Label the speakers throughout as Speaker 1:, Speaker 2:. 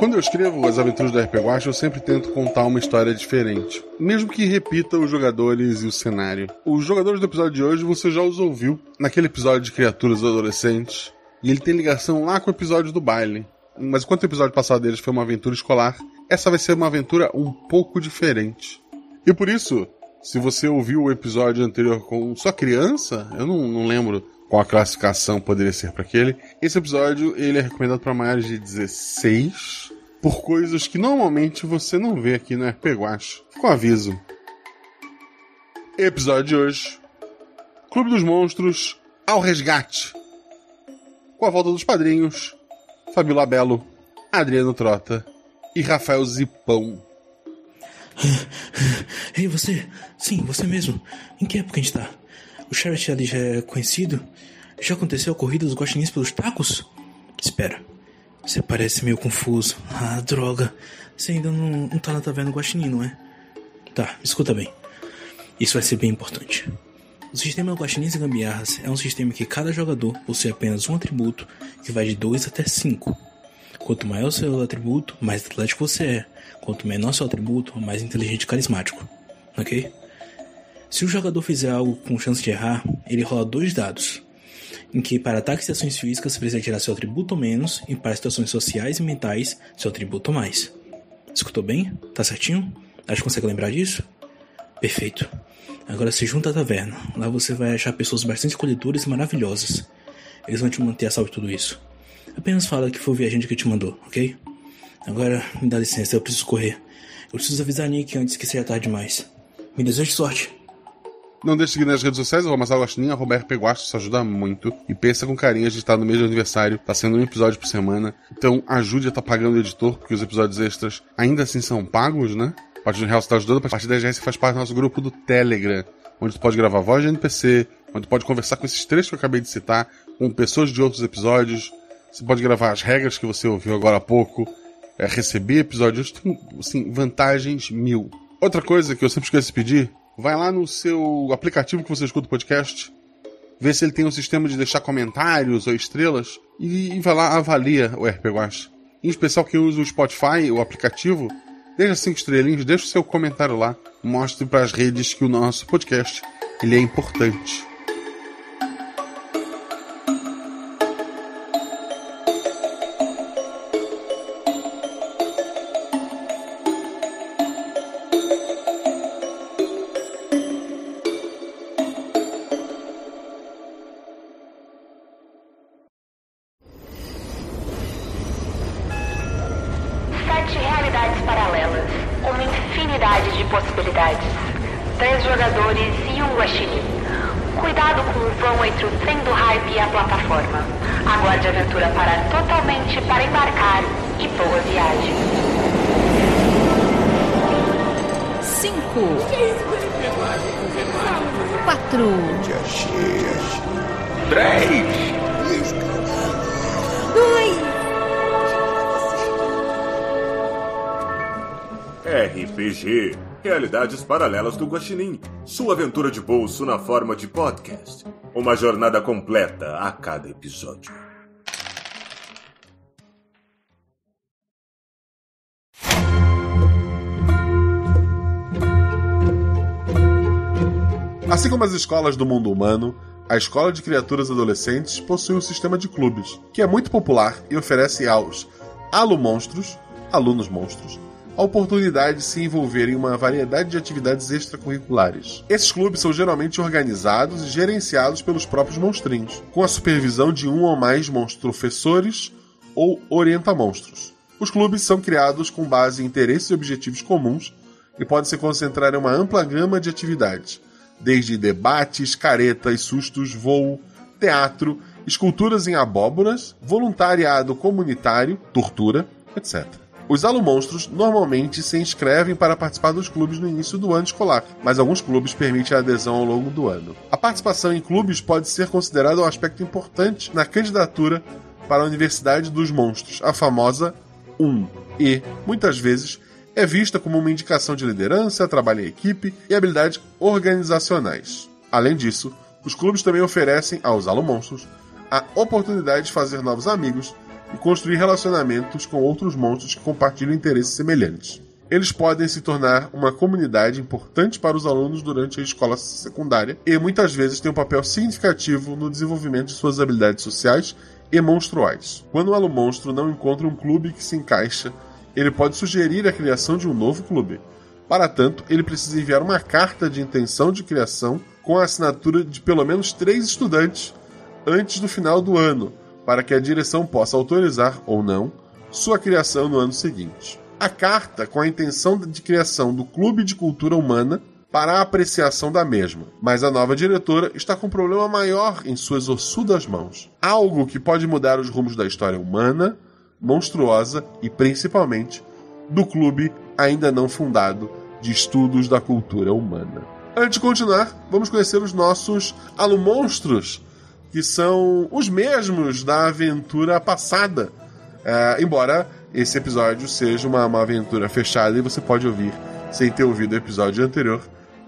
Speaker 1: Quando eu escrevo as aventuras do RPG Watch, eu sempre tento contar uma história diferente, mesmo que repita os jogadores e o cenário. Os jogadores do episódio de hoje você já os ouviu naquele episódio de criaturas adolescentes, e ele tem ligação lá com o episódio do baile. Mas enquanto o episódio passado deles foi uma aventura escolar, essa vai ser uma aventura um pouco diferente. E por isso, se você ouviu o episódio anterior com sua criança, eu não, não lembro qual a classificação poderia ser para aquele. Esse episódio ele é recomendado para maiores de 16 por coisas que normalmente você não vê aqui no RP Guache. Com aviso. Episódio de hoje: Clube dos Monstros ao resgate. Com a volta dos padrinhos, Fabio Belo, Adriano Trota e Rafael Zipão.
Speaker 2: Ei, você? Sim, você mesmo. Em que época a gente tá? O Sheriff ali já é conhecido? Já aconteceu a corrida dos guaxinins pelos tacos? Espera. Você parece meio confuso. Ah, droga. Você ainda não, não tá na taverna guaxinim, não é? Tá, escuta bem. Isso vai ser bem importante. O sistema Guaxinins e Gambiarras é um sistema que cada jogador possui apenas um atributo que vai de 2 até 5. Quanto maior seu atributo, mais atlético você é. Quanto menor seu atributo, mais inteligente e carismático. Ok? Se o jogador fizer algo com chance de errar, ele rola dois dados, em que para ataques e ações físicas precisa tirar seu atributo menos, e para situações sociais e mentais, seu atributo mais. Escutou bem? Tá certinho? Acho que consegue lembrar disso? Perfeito. Agora se junta à taverna. Lá você vai achar pessoas bastante colhedoras e maravilhosas. Eles vão te manter a salvo de tudo isso. Apenas fala que foi o viajante que te mandou, ok? Agora me dá licença, eu preciso correr. Eu preciso avisar a Nick antes que seja tarde demais. Me desejo sorte.
Speaker 1: Não deixe de seguir nas redes sociais, arroba Guaxinim, arroba RP Guasto, isso ajuda muito. E pensa com carinho, a gente tá no mês de aniversário, tá sendo um episódio por semana. Então ajude a tá pagando o editor, porque os episódios extras ainda assim são pagos, né? A partir de real você tá ajudando, a partir de 10 reais você faz parte do nosso grupo do Telegram, onde tu pode gravar voz de NPC, onde tu pode conversar com esses três que eu acabei de citar, com pessoas de outros episódios. Você pode gravar as regras que você ouviu agora há pouco, é, receber episódios, tem, assim, vantagens mil. Outra coisa que eu sempre esqueço de pedir, vai lá no seu aplicativo que você escuta o podcast, vê se ele tem um sistema de deixar comentários ou estrelas, e, e vai lá, avalia o RP. Em especial quem usa o Spotify, o aplicativo, Deixa cinco estrelinhas, deixa o seu comentário lá. Mostre para as redes que o nosso podcast ele é importante.
Speaker 3: Paralelas do Guaxinim. Sua aventura de bolso na forma de podcast. Uma jornada completa a cada episódio.
Speaker 1: Assim como as escolas do mundo humano, a Escola de Criaturas Adolescentes possui um sistema de clubes, que é muito popular e oferece aos alumonstros, alunos monstros, a oportunidade de se envolver em uma variedade de atividades extracurriculares. Esses clubes são geralmente organizados e gerenciados pelos próprios monstrinhos, com a supervisão de um ou mais monstrofessores ou orienta-monstros. Os clubes são criados com base em interesses e objetivos comuns e podem se concentrar em uma ampla gama de atividades, desde debates, caretas, sustos, voo, teatro, esculturas em abóboras, voluntariado comunitário, tortura, etc. Os alumonstros normalmente se inscrevem para participar dos clubes no início do ano escolar, mas alguns clubes permitem a adesão ao longo do ano. A participação em clubes pode ser considerada um aspecto importante na candidatura para a Universidade dos Monstros, a famosa 1, e, muitas vezes, é vista como uma indicação de liderança, trabalho em equipe e habilidades organizacionais. Além disso, os clubes também oferecem aos alumonstros a oportunidade de fazer novos amigos e construir relacionamentos com outros monstros que compartilham interesses semelhantes. Eles podem se tornar uma comunidade importante para os alunos durante a escola secundária e muitas vezes têm um papel significativo no desenvolvimento de suas habilidades sociais e monstruais. Quando um aluno monstro não encontra um clube que se encaixa, ele pode sugerir a criação de um novo clube. Para tanto, ele precisa enviar uma carta de intenção de criação com a assinatura de pelo menos três estudantes antes do final do ano, para que a direção possa autorizar ou não sua criação no ano seguinte a carta com a intenção de criação do Clube de Cultura Humana para a apreciação da mesma, mas a nova diretora está com um problema maior em suas ossudas mãos. Algo que pode mudar os rumos da história humana, monstruosa e principalmente do clube ainda não fundado de estudos da cultura humana. Antes de continuar, vamos conhecer os nossos alumonstros, que são os mesmos da aventura passada, é, embora esse episódio seja uma, uma aventura fechada e você pode ouvir sem ter ouvido o episódio anterior.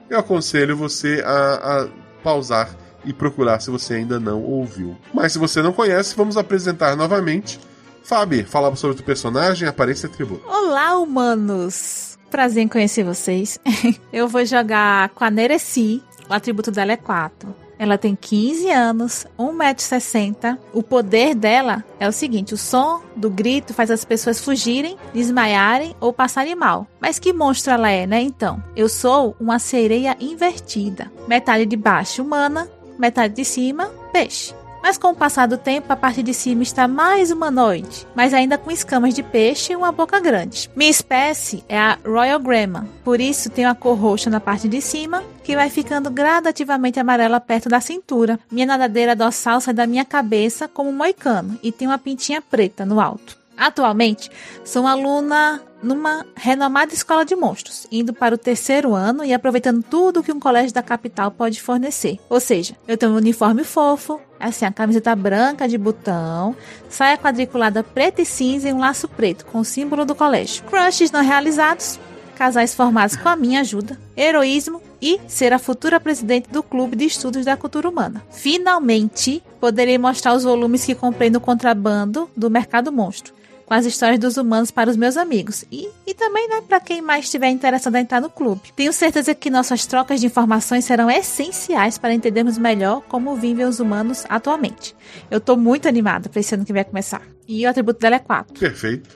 Speaker 1: Eu aconselho você a, a pausar e procurar se você ainda não ouviu. Mas se você não conhece, vamos apresentar novamente. Fabi, falar sobre o personagem, aparência e atributo.
Speaker 4: Olá, humanos! Prazer em conhecer vocês. Eu vou jogar com a Nereci. O atributo dela é 4. Ela tem 15 anos, 1,60m. O poder dela é o seguinte: o som do grito faz as pessoas fugirem, desmaiarem ou passarem mal. Mas que monstro ela é, né? Então, eu sou uma sereia invertida. Metade de baixo humana, metade de cima peixe. Mas com o passar do tempo, a parte de cima está mais humanoide, mas ainda com escamas de peixe e uma boca grande. Minha espécie é a Royal Grandma, por isso tenho a cor roxa na parte de cima, que vai ficando gradativamente amarela perto da cintura. Minha nadadeira dorsal sai da minha cabeça como um moicano e tem uma pintinha preta no alto. Atualmente, sou aluna numa renomada escola de monstros, indo para o terceiro ano e aproveitando tudo que um colégio da capital pode fornecer. Ou seja, eu tenho um uniforme fofo, assim, a camiseta branca de botão, saia quadriculada preta e cinza e um laço preto com o símbolo do colégio. Crushes não realizados, casais formados com a minha ajuda, heroísmo e ser a futura presidente do Clube de Estudos da Cultura Humana. Finalmente, poderei mostrar os volumes que comprei no contrabando do Mercado Monstro com as histórias dos humanos para os meus amigos e, e também né, para quem mais estiver interessado em entrar no clube. Tenho certeza que nossas trocas de informações serão essenciais para entendermos melhor como vivem os humanos atualmente. Eu estou muito animada para esse ano que vai começar. E o atributo dela é 4.
Speaker 1: Perfeito.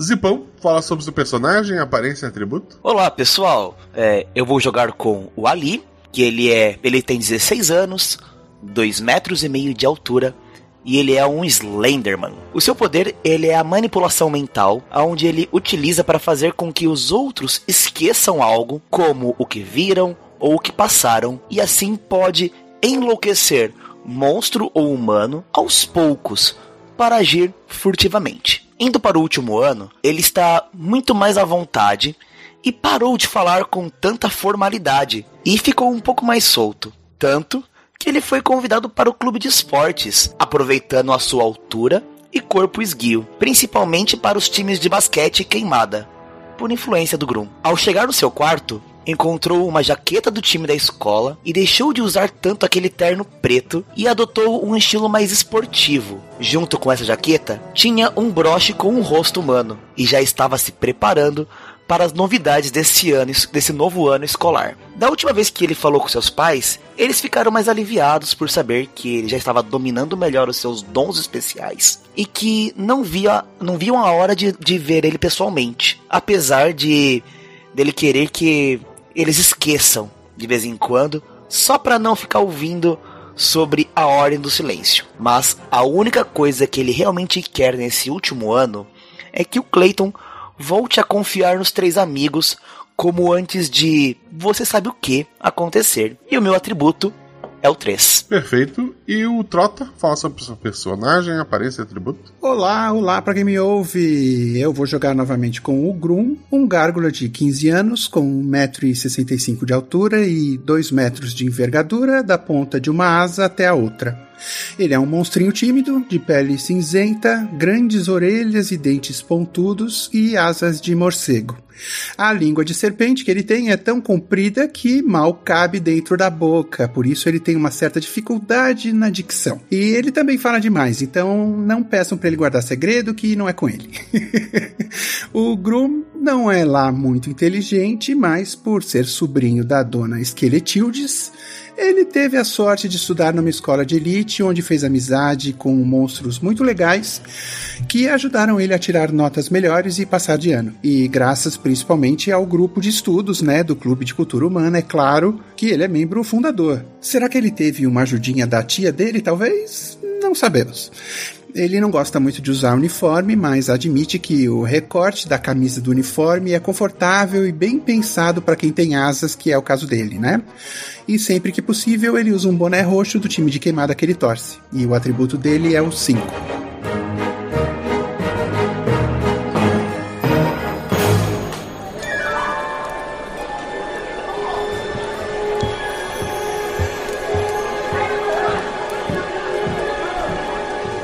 Speaker 1: Zipão, fala sobre o seu personagem, aparência e atributo.
Speaker 5: Olá, pessoal. É, eu vou jogar com o Ali, que ele é. ele tem 16 anos, 2 metros e meio de altura e ele é um Slenderman. O seu poder ele é a manipulação mental, onde ele utiliza para fazer com que os outros esqueçam algo, como o que viram ou o que passaram, e assim pode enlouquecer monstro ou humano aos poucos para agir furtivamente. Indo para o último ano, ele está muito mais à vontade e parou de falar com tanta formalidade e ficou um pouco mais solto. Tanto que ele foi convidado para o clube de esportes, aproveitando a sua altura e corpo esguio, principalmente para os times de basquete queimada, por influência do Grum. Ao chegar no seu quarto, encontrou uma jaqueta do time da escola e deixou de usar tanto aquele terno preto e adotou um estilo mais esportivo. Junto com essa jaqueta, tinha um broche com um rosto humano e já estava se preparando para as novidades desse ano, desse novo ano escolar. Da última vez que ele falou com seus pais, eles ficaram mais aliviados por saber que ele já estava dominando melhor os seus dons especiais e que não via, não viam a hora de, de ver ele pessoalmente, apesar de dele querer que eles esqueçam de vez em quando, só para não ficar ouvindo sobre a ordem do silêncio. Mas a única coisa que ele realmente quer nesse último ano é que o Clayton volte a confiar nos três amigos como antes de você sabe o que acontecer. E o meu atributo é o 3.
Speaker 1: Perfeito. E o Trota fala sobre o seu personagem, aparência e atributo.
Speaker 6: Olá, olá para quem me ouve. Eu vou jogar novamente com o Grum, um gárgula de 15 anos, com 1,65m de altura e 2 metros de envergadura, da ponta de uma asa até a outra. Ele é um monstrinho tímido, de pele cinzenta, grandes orelhas e dentes pontudos e asas de morcego. A língua de serpente que ele tem é tão comprida que mal cabe dentro da boca, por isso ele tem uma certa dificuldade na dicção. E ele também fala demais, então não peçam para ele guardar segredo que não é com ele. o Grum não é lá muito inteligente, mas por ser sobrinho da dona Skeletildes, ele teve a sorte de estudar numa escola de elite, onde fez amizade com monstros muito legais que ajudaram ele a tirar notas melhores e passar de ano. E graças principalmente ao grupo de estudos, né, do Clube de Cultura Humana, é claro que ele é membro fundador. Será que ele teve uma ajudinha da tia dele, talvez? Não sabemos. Ele não gosta muito de usar uniforme, mas admite que o recorte da camisa do uniforme é confortável e bem pensado para quem tem asas, que é o caso dele, né? E sempre que possível, ele usa um boné roxo do time de queimada que ele torce. E o atributo dele é o 5.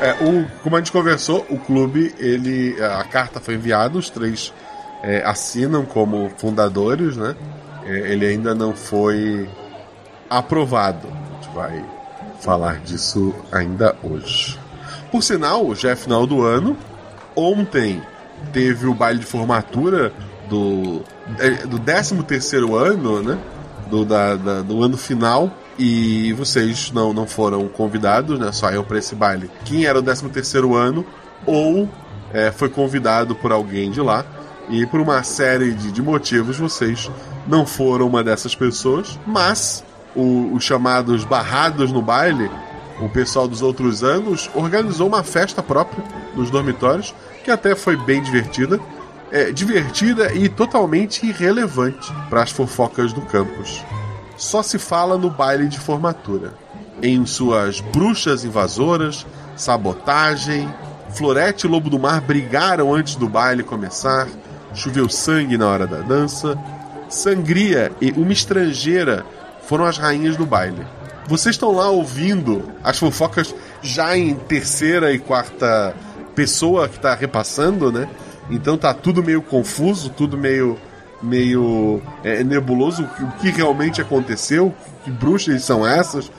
Speaker 1: É, o, como a gente conversou, o clube, ele, a carta foi enviada, os três é, assinam como fundadores, né? É, ele ainda não foi aprovado. A gente vai falar disso ainda hoje. Por sinal, já é final do ano. Ontem teve o baile de formatura do, é, do 13 terceiro ano, né? Do, da, da, do ano final e vocês não, não foram convidados, né? Só eu para esse baile. Quem era o 13 terceiro ano ou é, foi convidado por alguém de lá e por uma série de, de motivos vocês não foram uma dessas pessoas, mas o, os chamados barrados no baile, o pessoal dos outros anos organizou uma festa própria nos dormitórios que até foi bem divertida. É, divertida e totalmente irrelevante para as fofocas do campus só se fala no baile de formatura. Em suas bruxas invasoras, sabotagem, Florete e Lobo do Mar brigaram antes do baile começar, choveu sangue na hora da dança, Sangria e uma estrangeira foram as rainhas do baile. Vocês estão lá ouvindo as fofocas já em terceira e quarta pessoa que está repassando, né? Então tá tudo meio confuso, tudo meio meio é, nebuloso o que realmente aconteceu, que bruxas são essas,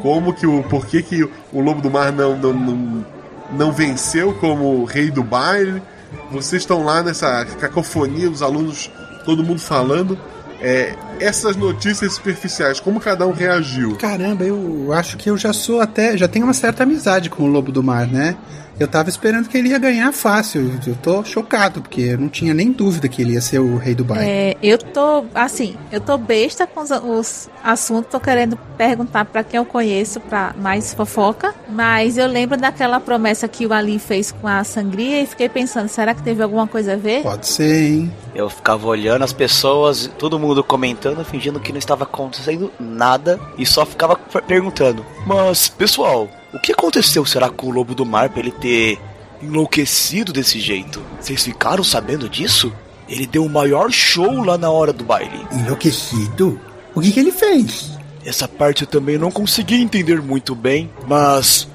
Speaker 1: como que o por que, que o lobo do mar não, não, não, não venceu como rei do baile. Vocês estão lá nessa cacofonia, os alunos, todo mundo falando. É, essas notícias superficiais, como cada um reagiu?
Speaker 6: Caramba, eu acho que eu já sou até. Já tenho uma certa amizade com o Lobo do Mar, né? Eu tava esperando que ele ia ganhar fácil. Eu tô chocado, porque eu não tinha nem dúvida que ele ia ser o rei do baile.
Speaker 4: É, eu tô, assim, eu tô besta com os, os assuntos, tô querendo perguntar para quem eu conheço para mais fofoca, mas eu lembro daquela promessa que o Ali fez com a sangria e fiquei pensando, será que teve alguma coisa a ver?
Speaker 6: Pode ser, hein?
Speaker 5: Eu ficava olhando as pessoas, todo mundo comentando, fingindo que não estava acontecendo nada e só ficava perguntando: Mas, pessoal, o que aconteceu será com o lobo do mar pra ele ter enlouquecido desse jeito? Vocês ficaram sabendo disso? Ele deu o maior show lá na hora do baile.
Speaker 6: Enlouquecido? O que, que ele fez?
Speaker 5: Essa parte eu também não consegui entender muito bem, mas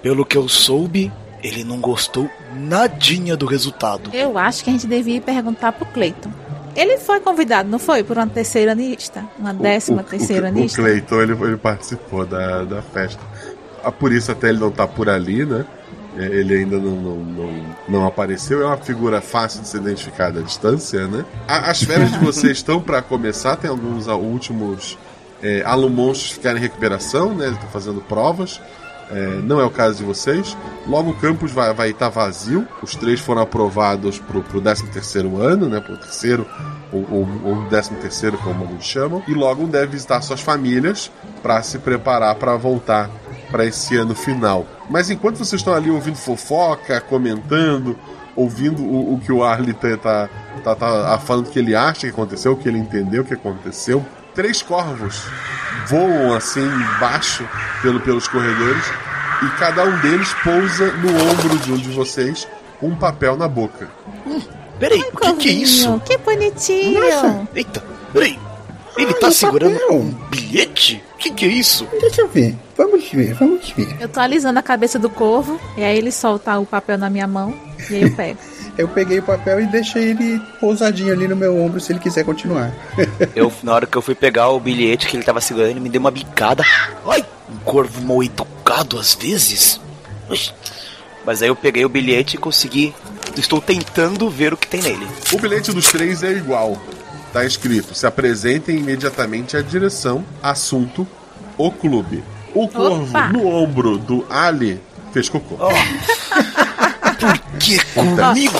Speaker 5: pelo que eu soube, ele não gostou nadinha do resultado.
Speaker 4: Eu acho que a gente devia perguntar pro Cleiton. Ele foi convidado, não foi? Por uma terceira lista? Uma décima
Speaker 1: o,
Speaker 4: terceira
Speaker 1: o,
Speaker 4: lista?
Speaker 1: O Cleiton, ele, ele participou da, da festa. Ah, por isso até ele não tá por ali, né? É, ele ainda não, não, não, não, apareceu. É uma figura fácil de ser identificada à distância, né? As férias de vocês estão para começar. Tem alguns últimos é, que ficaram em recuperação, né? Estão fazendo provas. É, não é o caso de vocês. Logo o campus vai estar vai tá vazio. Os três foram aprovados para o 13 terceiro ano, né? Para o terceiro ou, ou, ou 13 terceiro, como alguns chamam. E logo deve visitar suas famílias para se preparar para voltar para esse ano final. Mas enquanto vocês estão ali ouvindo fofoca, comentando, ouvindo o, o que o Arlie tá, tá, tá, tá, falando que ele acha que aconteceu, o que ele entendeu que aconteceu, três corvos voam assim baixo pelo, pelos corredores e cada um deles pousa no ombro de um de vocês com um papel na boca.
Speaker 5: Hum, peraí, o que, que, é isso?
Speaker 4: Que bonitinho!
Speaker 5: Nossa. Eita, peraí. Ele
Speaker 6: Ah,
Speaker 5: tá segurando
Speaker 6: papel.
Speaker 5: um bilhete? O que, que é isso?
Speaker 6: Deixa eu ver. Vamos ver, vamos ver.
Speaker 4: Eu tô alisando a cabeça do corvo, e aí ele solta o papel na minha mão, e aí eu pego.
Speaker 6: Eu peguei o papel e deixei ele pousadinho ali no meu ombro se ele quiser continuar.
Speaker 5: Eu, na hora que eu fui pegar o bilhete que ele tava segurando, ele me deu uma bicada. Ai, um corvo mal educado às vezes. Mas aí eu peguei o bilhete e consegui. Estou tentando ver o que tem nele.
Speaker 1: O bilhete dos três é igual. Tá escrito: se apresentem imediatamente à direção, assunto, o clube. O corvo
Speaker 4: Opa!
Speaker 1: no ombro do Ali fez cocô.
Speaker 5: Que comigo?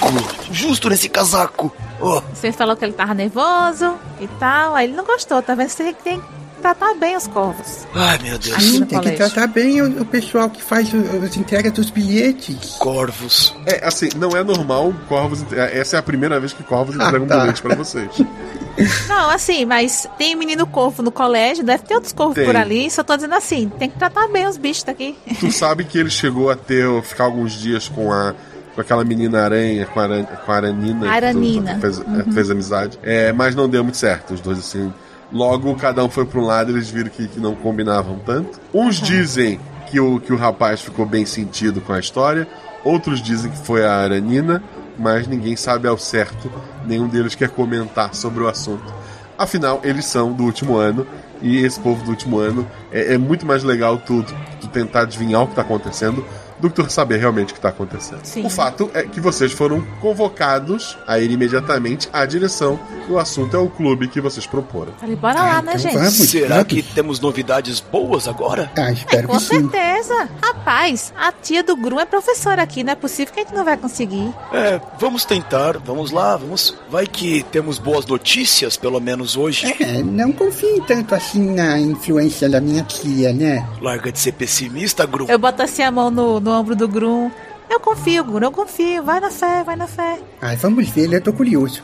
Speaker 5: Justo nesse casaco. Oh,
Speaker 4: Você falou que ele tava nervoso e tal, aí ele não gostou, tá vendo? Você tem que tratar bem os corvos.
Speaker 5: ai meu Deus.
Speaker 4: No
Speaker 6: tem que tratar bem o, o pessoal que faz as entregas dos bilhetes.
Speaker 5: Corvos.
Speaker 1: É, assim, não é normal corvos. Essa é a primeira vez que corvos
Speaker 6: Ah,
Speaker 1: entregam
Speaker 6: tá.
Speaker 1: bilhete pra vocês.
Speaker 4: Não, assim, mas tem menino corvo no colégio, deve ter outros corvos
Speaker 1: Tem.
Speaker 4: por ali, só tô dizendo assim, tem que tratar bem os bichos daqui.
Speaker 1: tu sabe que ele chegou a ter ficar alguns dias com a com aquela menina aranha, com a, aran, com a Aranina.
Speaker 4: Aranina.
Speaker 1: Fez, é, fez amizade. É, mas não deu muito certo, os dois assim. Logo, cada um foi pra um lado, eles viram que, que não combinavam tanto. Uns dizem que o, que o rapaz ficou bem sentido com a história, outros dizem que foi a Aranina, mas ninguém sabe ao certo, nenhum deles quer comentar sobre o assunto. Afinal, eles são do último ano, e esse povo do último ano é, é muito mais legal tu, tu tentar adivinhar o que tá acontecendo do que tu saber realmente o que tá acontecendo.
Speaker 4: Sim.
Speaker 1: O fato é que vocês foram convocados a ir imediatamente à direção e o assunto é o clube que vocês proporam.
Speaker 4: Falei, bora lá,
Speaker 6: Ah,
Speaker 4: né,
Speaker 6: então
Speaker 4: gente?
Speaker 6: vamos.
Speaker 5: Será
Speaker 6: vamos.
Speaker 5: que temos novidades boas agora?
Speaker 6: Ah,
Speaker 4: É,
Speaker 6: espero
Speaker 4: com
Speaker 6: que sim.
Speaker 4: certeza. Rapaz, a tia do Grum é professora aqui, não é possível que a gente não vai conseguir.
Speaker 5: É, vamos tentar, vamos lá, vamos. Vai que temos boas notícias, pelo menos hoje.
Speaker 6: É, não confie tanto assim na influência da minha tia, né?
Speaker 5: Larga de ser pessimista, Gru.
Speaker 4: Eu boto assim a mão no, no ombro do Grum. Eu confio, Grum, eu confio. Vai na fé, vai na fé.
Speaker 6: Ai, vamos ver, eu tô curioso.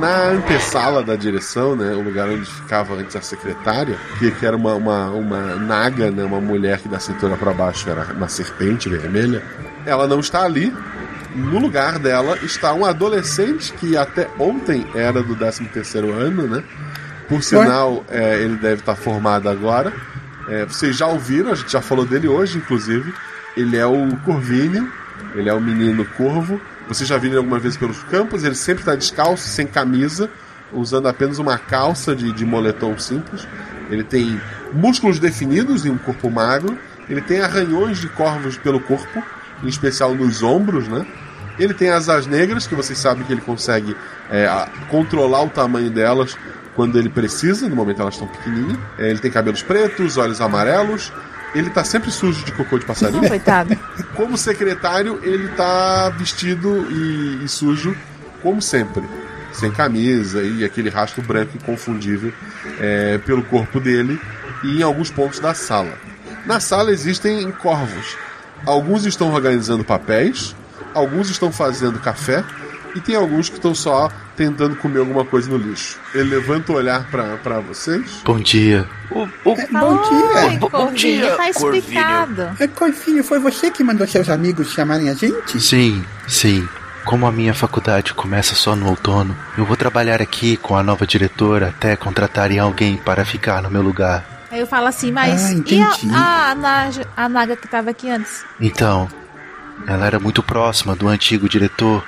Speaker 1: Na antessala da direção, né, o lugar onde ficava antes a secretária, que, que era uma, uma, uma naga, né, uma mulher que da cintura para baixo era uma serpente vermelha, ela não está ali. No lugar dela está um adolescente que até ontem era do 13º ano, né? Por sinal, é, ele deve estar formado agora. É, vocês já ouviram, a gente já falou dele hoje, inclusive. Ele é o Corvinho, ele é o menino corvo. Vocês já viram ele algumas vezes pelos campos, ele sempre está descalço, sem camisa, usando apenas uma calça de, de moletom simples. Ele tem músculos definidos e um corpo magro. Ele tem arranhões de corvos pelo corpo, em especial nos ombros, né? Ele tem asas negras, que vocês sabem que ele consegue é, controlar o tamanho delas quando ele precisa, no momento elas estão pequenininhas. É, ele tem cabelos pretos, olhos amarelos. Ele tá sempre sujo de cocô de passarinho.
Speaker 4: Não, coitado.
Speaker 1: Como secretário, ele tá vestido e, e sujo, como sempre. Sem camisa e aquele rastro branco inconfundível é, pelo corpo dele e em alguns pontos da sala. Na sala existem corvos. Alguns estão organizando papéis, alguns estão fazendo café e tem alguns que estão só tentando comer alguma coisa no lixo. Ele levanta o olhar pra pra vocês.
Speaker 7: Bom dia.
Speaker 5: O, o,
Speaker 6: Bom dia.
Speaker 4: Oi,
Speaker 5: Bom
Speaker 4: Corvinho,
Speaker 5: dia,
Speaker 4: tá explicado.
Speaker 6: É, Corvinho, foi você que mandou seus amigos chamarem a gente?
Speaker 7: Sim, sim. Como a minha faculdade começa só no outono, eu vou trabalhar aqui com a nova diretora até contratarem alguém para ficar no meu lugar.
Speaker 4: Aí eu falo assim, mas
Speaker 6: Ah,
Speaker 4: e
Speaker 6: entendi.
Speaker 4: a, a, Naja- a Naga que tava aqui antes?
Speaker 7: Então, ela era muito próxima do antigo diretor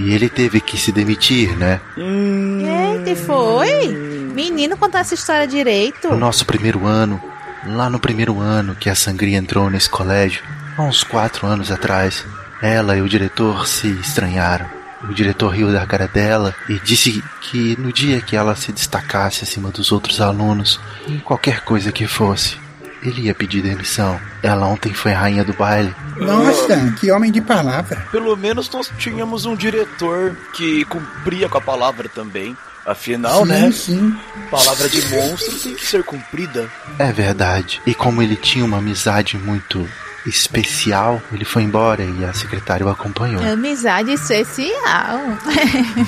Speaker 7: e ele teve que se demitir, né?
Speaker 4: Eita, e foi? Menino, contar essa história direito.
Speaker 7: No nosso primeiro ano, lá no primeiro ano que a Sangria entrou nesse colégio, há uns quatro anos atrás, ela e o diretor se estranharam. O diretor riu da cara dela e disse que no dia que ela se destacasse acima dos outros alunos, em qualquer coisa que fosse, ele ia pedir demissão. Ela ontem foi rainha do baile.
Speaker 6: Nossa, que homem de palavra.
Speaker 5: Pelo menos nós tínhamos um diretor que cumpria com a palavra também. Afinal,
Speaker 6: sim,
Speaker 5: né?
Speaker 6: sim.
Speaker 5: Palavra de monstro tem que ser cumprida.
Speaker 7: É verdade. E como ele tinha uma amizade muito especial, ele foi embora e a secretária o acompanhou.
Speaker 4: Amizade especial.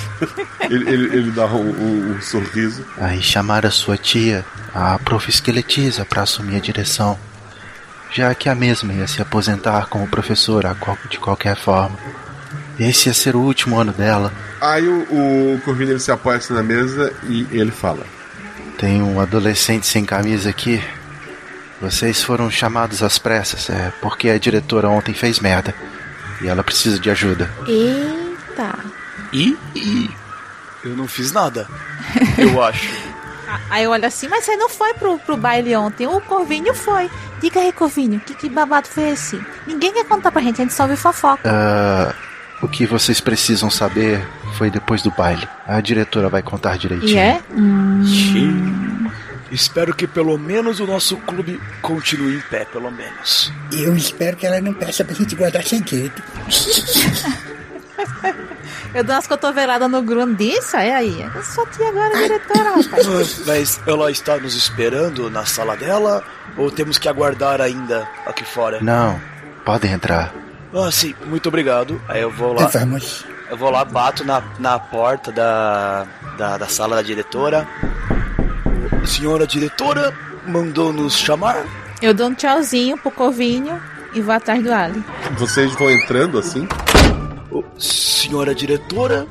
Speaker 1: Ele, ele, ele dá um, um- um sorriso.
Speaker 7: Aí chamaram a sua tia, a prof. Esqueletiza, para assumir a direção, já que a mesma ia se aposentar como professora de qualquer forma. Esse ia ser o último ano dela.
Speaker 1: Aí o, o Corvinho ele se apoia assim na mesa e ele fala:
Speaker 7: Tem um adolescente sem camisa aqui. Vocês foram chamados às pressas, é porque a diretora ontem fez merda. E ela precisa de ajuda.
Speaker 4: Eita.
Speaker 5: E, e eu não fiz nada. Eu acho.
Speaker 4: Ah, Aí eu olho assim, mas você não foi pro, pro baile ontem. O Corvinho foi. Diga aí, Corvinho, que, que babado foi esse? Ninguém quer contar pra gente, a gente só ouve fofoca.
Speaker 7: Ah, o que vocês precisam saber foi depois do baile. A diretora vai contar direitinho.
Speaker 4: E é?
Speaker 5: Espero que pelo menos o nosso clube continue em pé, pelo menos.
Speaker 8: Eu espero que ela não peça pra gente guardar segredo.
Speaker 4: Eu dou umas cotoveladas no Grundiça, é aí. Eu sou tia agora, diretora, rapaz.
Speaker 5: Mas ela está nos esperando na sala dela ou temos que aguardar ainda aqui fora?
Speaker 7: Não, podem entrar.
Speaker 5: Ah, sim, muito obrigado. Aí eu vou lá.
Speaker 8: Vamos.
Speaker 5: Eu vou lá, bato na, na porta da, da, da sala da diretora. Senhora diretora, mandou nos chamar?
Speaker 4: Eu dou um tchauzinho pro Corvinho e vou atrás do Ali.
Speaker 1: Vocês vão entrando assim.
Speaker 5: Senhora diretora,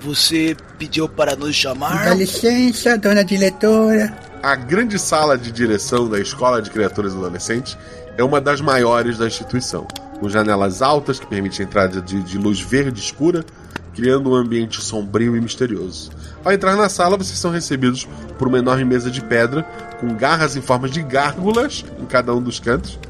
Speaker 5: você pediu para nos
Speaker 8: Dá
Speaker 5: chamar?
Speaker 8: licença, dona diretora.
Speaker 1: A grande sala de direção da Escola de Criaturas e Adolescentes é uma das maiores da instituição, com janelas altas que permitem a entrada de, de luz verde escura, criando um ambiente sombrio e misterioso. Ao entrar na sala, vocês são recebidos por uma enorme mesa de pedra, com garras em formas de gárgulas em cada um dos cantos.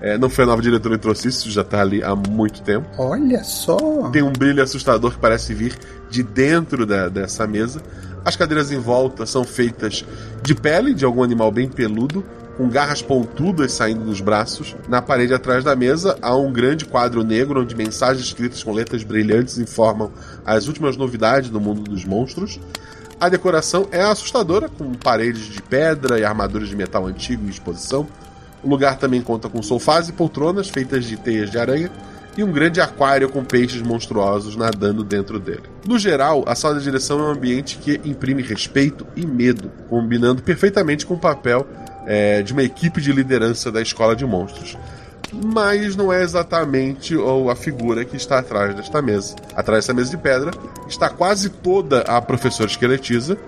Speaker 1: É, não foi a nova diretora que trouxe isso, já está ali há muito tempo.
Speaker 6: Olha só.
Speaker 1: Tem um brilho assustador que parece vir de dentro da- dessa mesa. As cadeiras em volta são feitas de pele de algum animal bem peludo, com garras pontudas saindo dos braços. Na parede atrás da mesa há um grande quadro negro onde mensagens escritas com letras brilhantes informam as últimas novidades do mundo dos monstros. A decoração é assustadora, com paredes de pedra e armaduras de metal antigo em exposição. O lugar também conta com sofás e poltronas feitas de teias de aranha e um grande aquário com peixes monstruosos nadando dentro dele. No geral, a sala de direção é um ambiente que imprime respeito e medo, combinando perfeitamente com o papel é, de uma equipe de liderança da escola de monstros. Mas não é exatamente a figura que está atrás desta mesa. Atrás dessa mesa de pedra está quase toda a professora esqueletiza,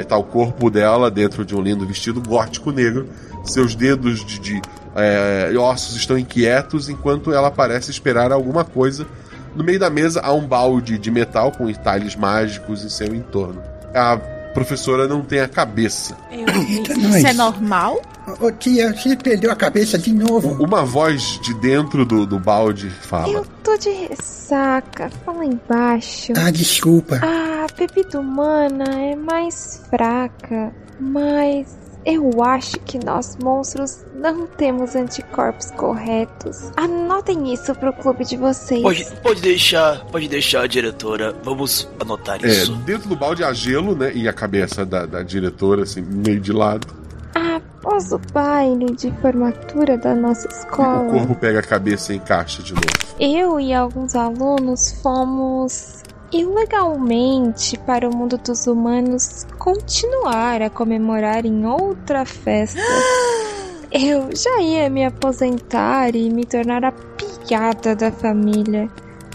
Speaker 1: Está o corpo dela dentro de um lindo vestido gótico negro. Seus dedos de, de, é, ossos estão inquietos enquanto ela parece esperar alguma coisa. No meio da mesa há um balde de metal com entalhes mágicos em seu entorno. A professora não tem a cabeça.
Speaker 8: Eita,
Speaker 4: isso
Speaker 8: nós.
Speaker 4: é normal?
Speaker 8: Ô tia, você perdeu a cabeça de novo.
Speaker 1: Uma voz de dentro do, do balde fala.
Speaker 9: Eu tô de ressaca, fala embaixo.
Speaker 8: Ah, desculpa.
Speaker 9: A bebida humana é mais fraca, mas eu acho que nós monstros não temos anticorpos corretos. Anotem isso pro clube de vocês.
Speaker 5: Pode, pode deixar, pode deixar, diretora. Vamos anotar
Speaker 1: É,
Speaker 5: isso.
Speaker 1: dentro do balde há gelo, né? E a cabeça da, da diretora, assim, meio de lado.
Speaker 9: Após o baile de formatura da nossa
Speaker 1: O
Speaker 9: escola,
Speaker 1: corpo pega a cabeça e encaixa de novo.
Speaker 9: eu e alguns alunos fomos ilegalmente para o mundo dos humanos continuar a comemorar em outra festa. Eu já ia me aposentar e me tornar a piada da família.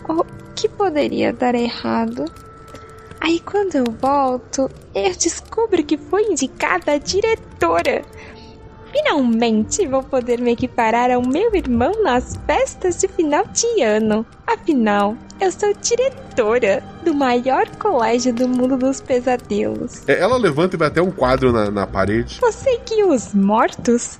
Speaker 9: O que poderia dar errado? Aí quando eu volto, eu descubro que foi indicada a diretora. Finalmente vou poder me equiparar ao meu irmão nas festas de final de ano. Afinal, eu sou diretora do maior colégio do mundo dos pesadelos.
Speaker 1: É, Ela levanta e vai até um quadro na, na parede.
Speaker 9: Você guia os mortos?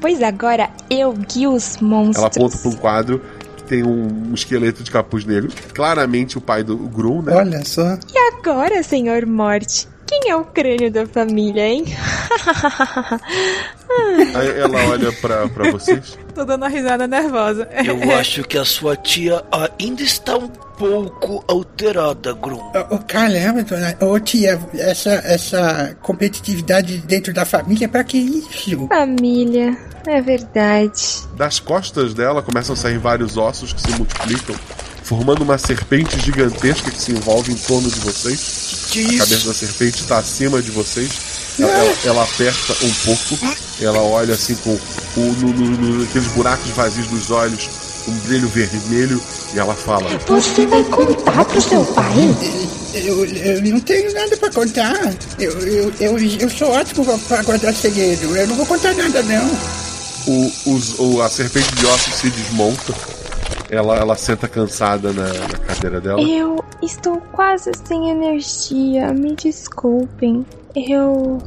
Speaker 9: Pois agora eu guio os
Speaker 1: Ela
Speaker 9: monstros.
Speaker 1: aponta para um quadro que tem um, um esqueleto de capuz negro. Claramente o pai do Grum, né?
Speaker 6: Olha só.
Speaker 9: E agora, senhor Morte? Quem é o crânio da família, hein?
Speaker 1: Aí ela olha pra, pra vocês.
Speaker 4: Tô dando uma risada nervosa.
Speaker 5: Eu acho que a sua tia ainda está um pouco alterada, Grum.
Speaker 8: Ô, ô, caramba, dona. Ô, tia, essa, essa competitividade dentro da família, pra que isso?
Speaker 9: Família, é verdade.
Speaker 1: Das costas dela começam a sair vários ossos que se multiplicam, formando uma serpente gigantesca que se envolve em torno de vocês.
Speaker 5: Que
Speaker 1: A cabeça
Speaker 5: isso?
Speaker 1: da serpente está acima de vocês. Ela, ela- ela aperta um pouco. Ela olha assim com o, no, no- no- aqueles buracos vazios dos olhos. um brilho vermelho e ela fala:
Speaker 9: Você vai contar pro seu pai?
Speaker 6: Eu, eu não tenho nada pra contar. Eu, eu, eu, eu sou ótimo pra- pra guardar segredo. Eu não vou contar nada, não.
Speaker 1: o, os- o- a serpente de ossos se desmonta. Ela, ela senta cansada na, na cadeira dela.
Speaker 9: Eu estou quase sem energia, me desculpem. Eu.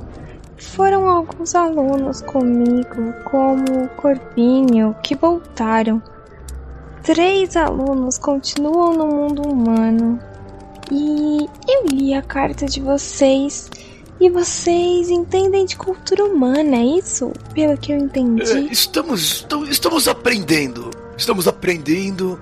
Speaker 9: Foram alguns alunos comigo, como o Corpinho, que voltaram. Três alunos continuam no mundo humano. E eu li a carta de vocês. E vocês entendem de cultura humana, é isso? Pelo que eu
Speaker 10: É,
Speaker 9: entendi.
Speaker 10: estamos, estamos, estamos aprendendo. Estamos aprendendo.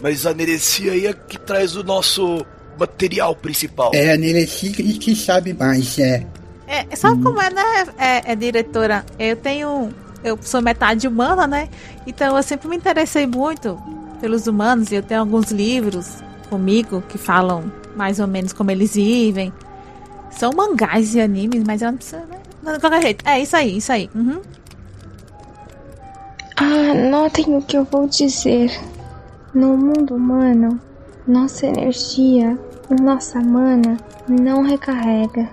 Speaker 10: Mas a Nerecia aí é que traz o nosso material principal.
Speaker 6: É a Neleci que que sabe mais, é.
Speaker 4: É, sabe como é, né, é, é, diretora? Eu tenho. Eu sou metade humana, né? Então eu sempre me interessei muito pelos humanos e eu tenho alguns livros comigo que falam mais ou menos como eles vivem. São mangás e animes, mas eu não preciso. Né? Não, De qualquer jeito. É isso aí, isso aí. Uhum.
Speaker 9: Ah, notem o que eu vou dizer. No mundo humano, nossa energia, nossa mana, não recarrega.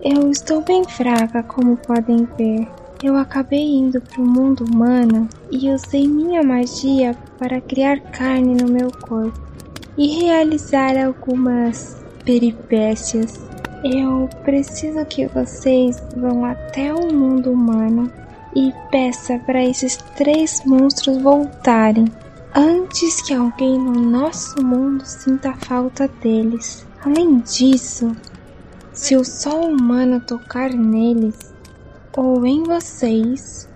Speaker 9: Eu estou bem fraca, como podem ver. Eu acabei indo para o mundo humano e usei minha magia para criar carne no meu corpo e realizar algumas peripécias. Eu preciso que vocês vão até o mundo humano e peça para esses três monstros voltarem antes que alguém no nosso mundo sinta falta deles. Além disso, se o sol humano tocar neles ou em vocês,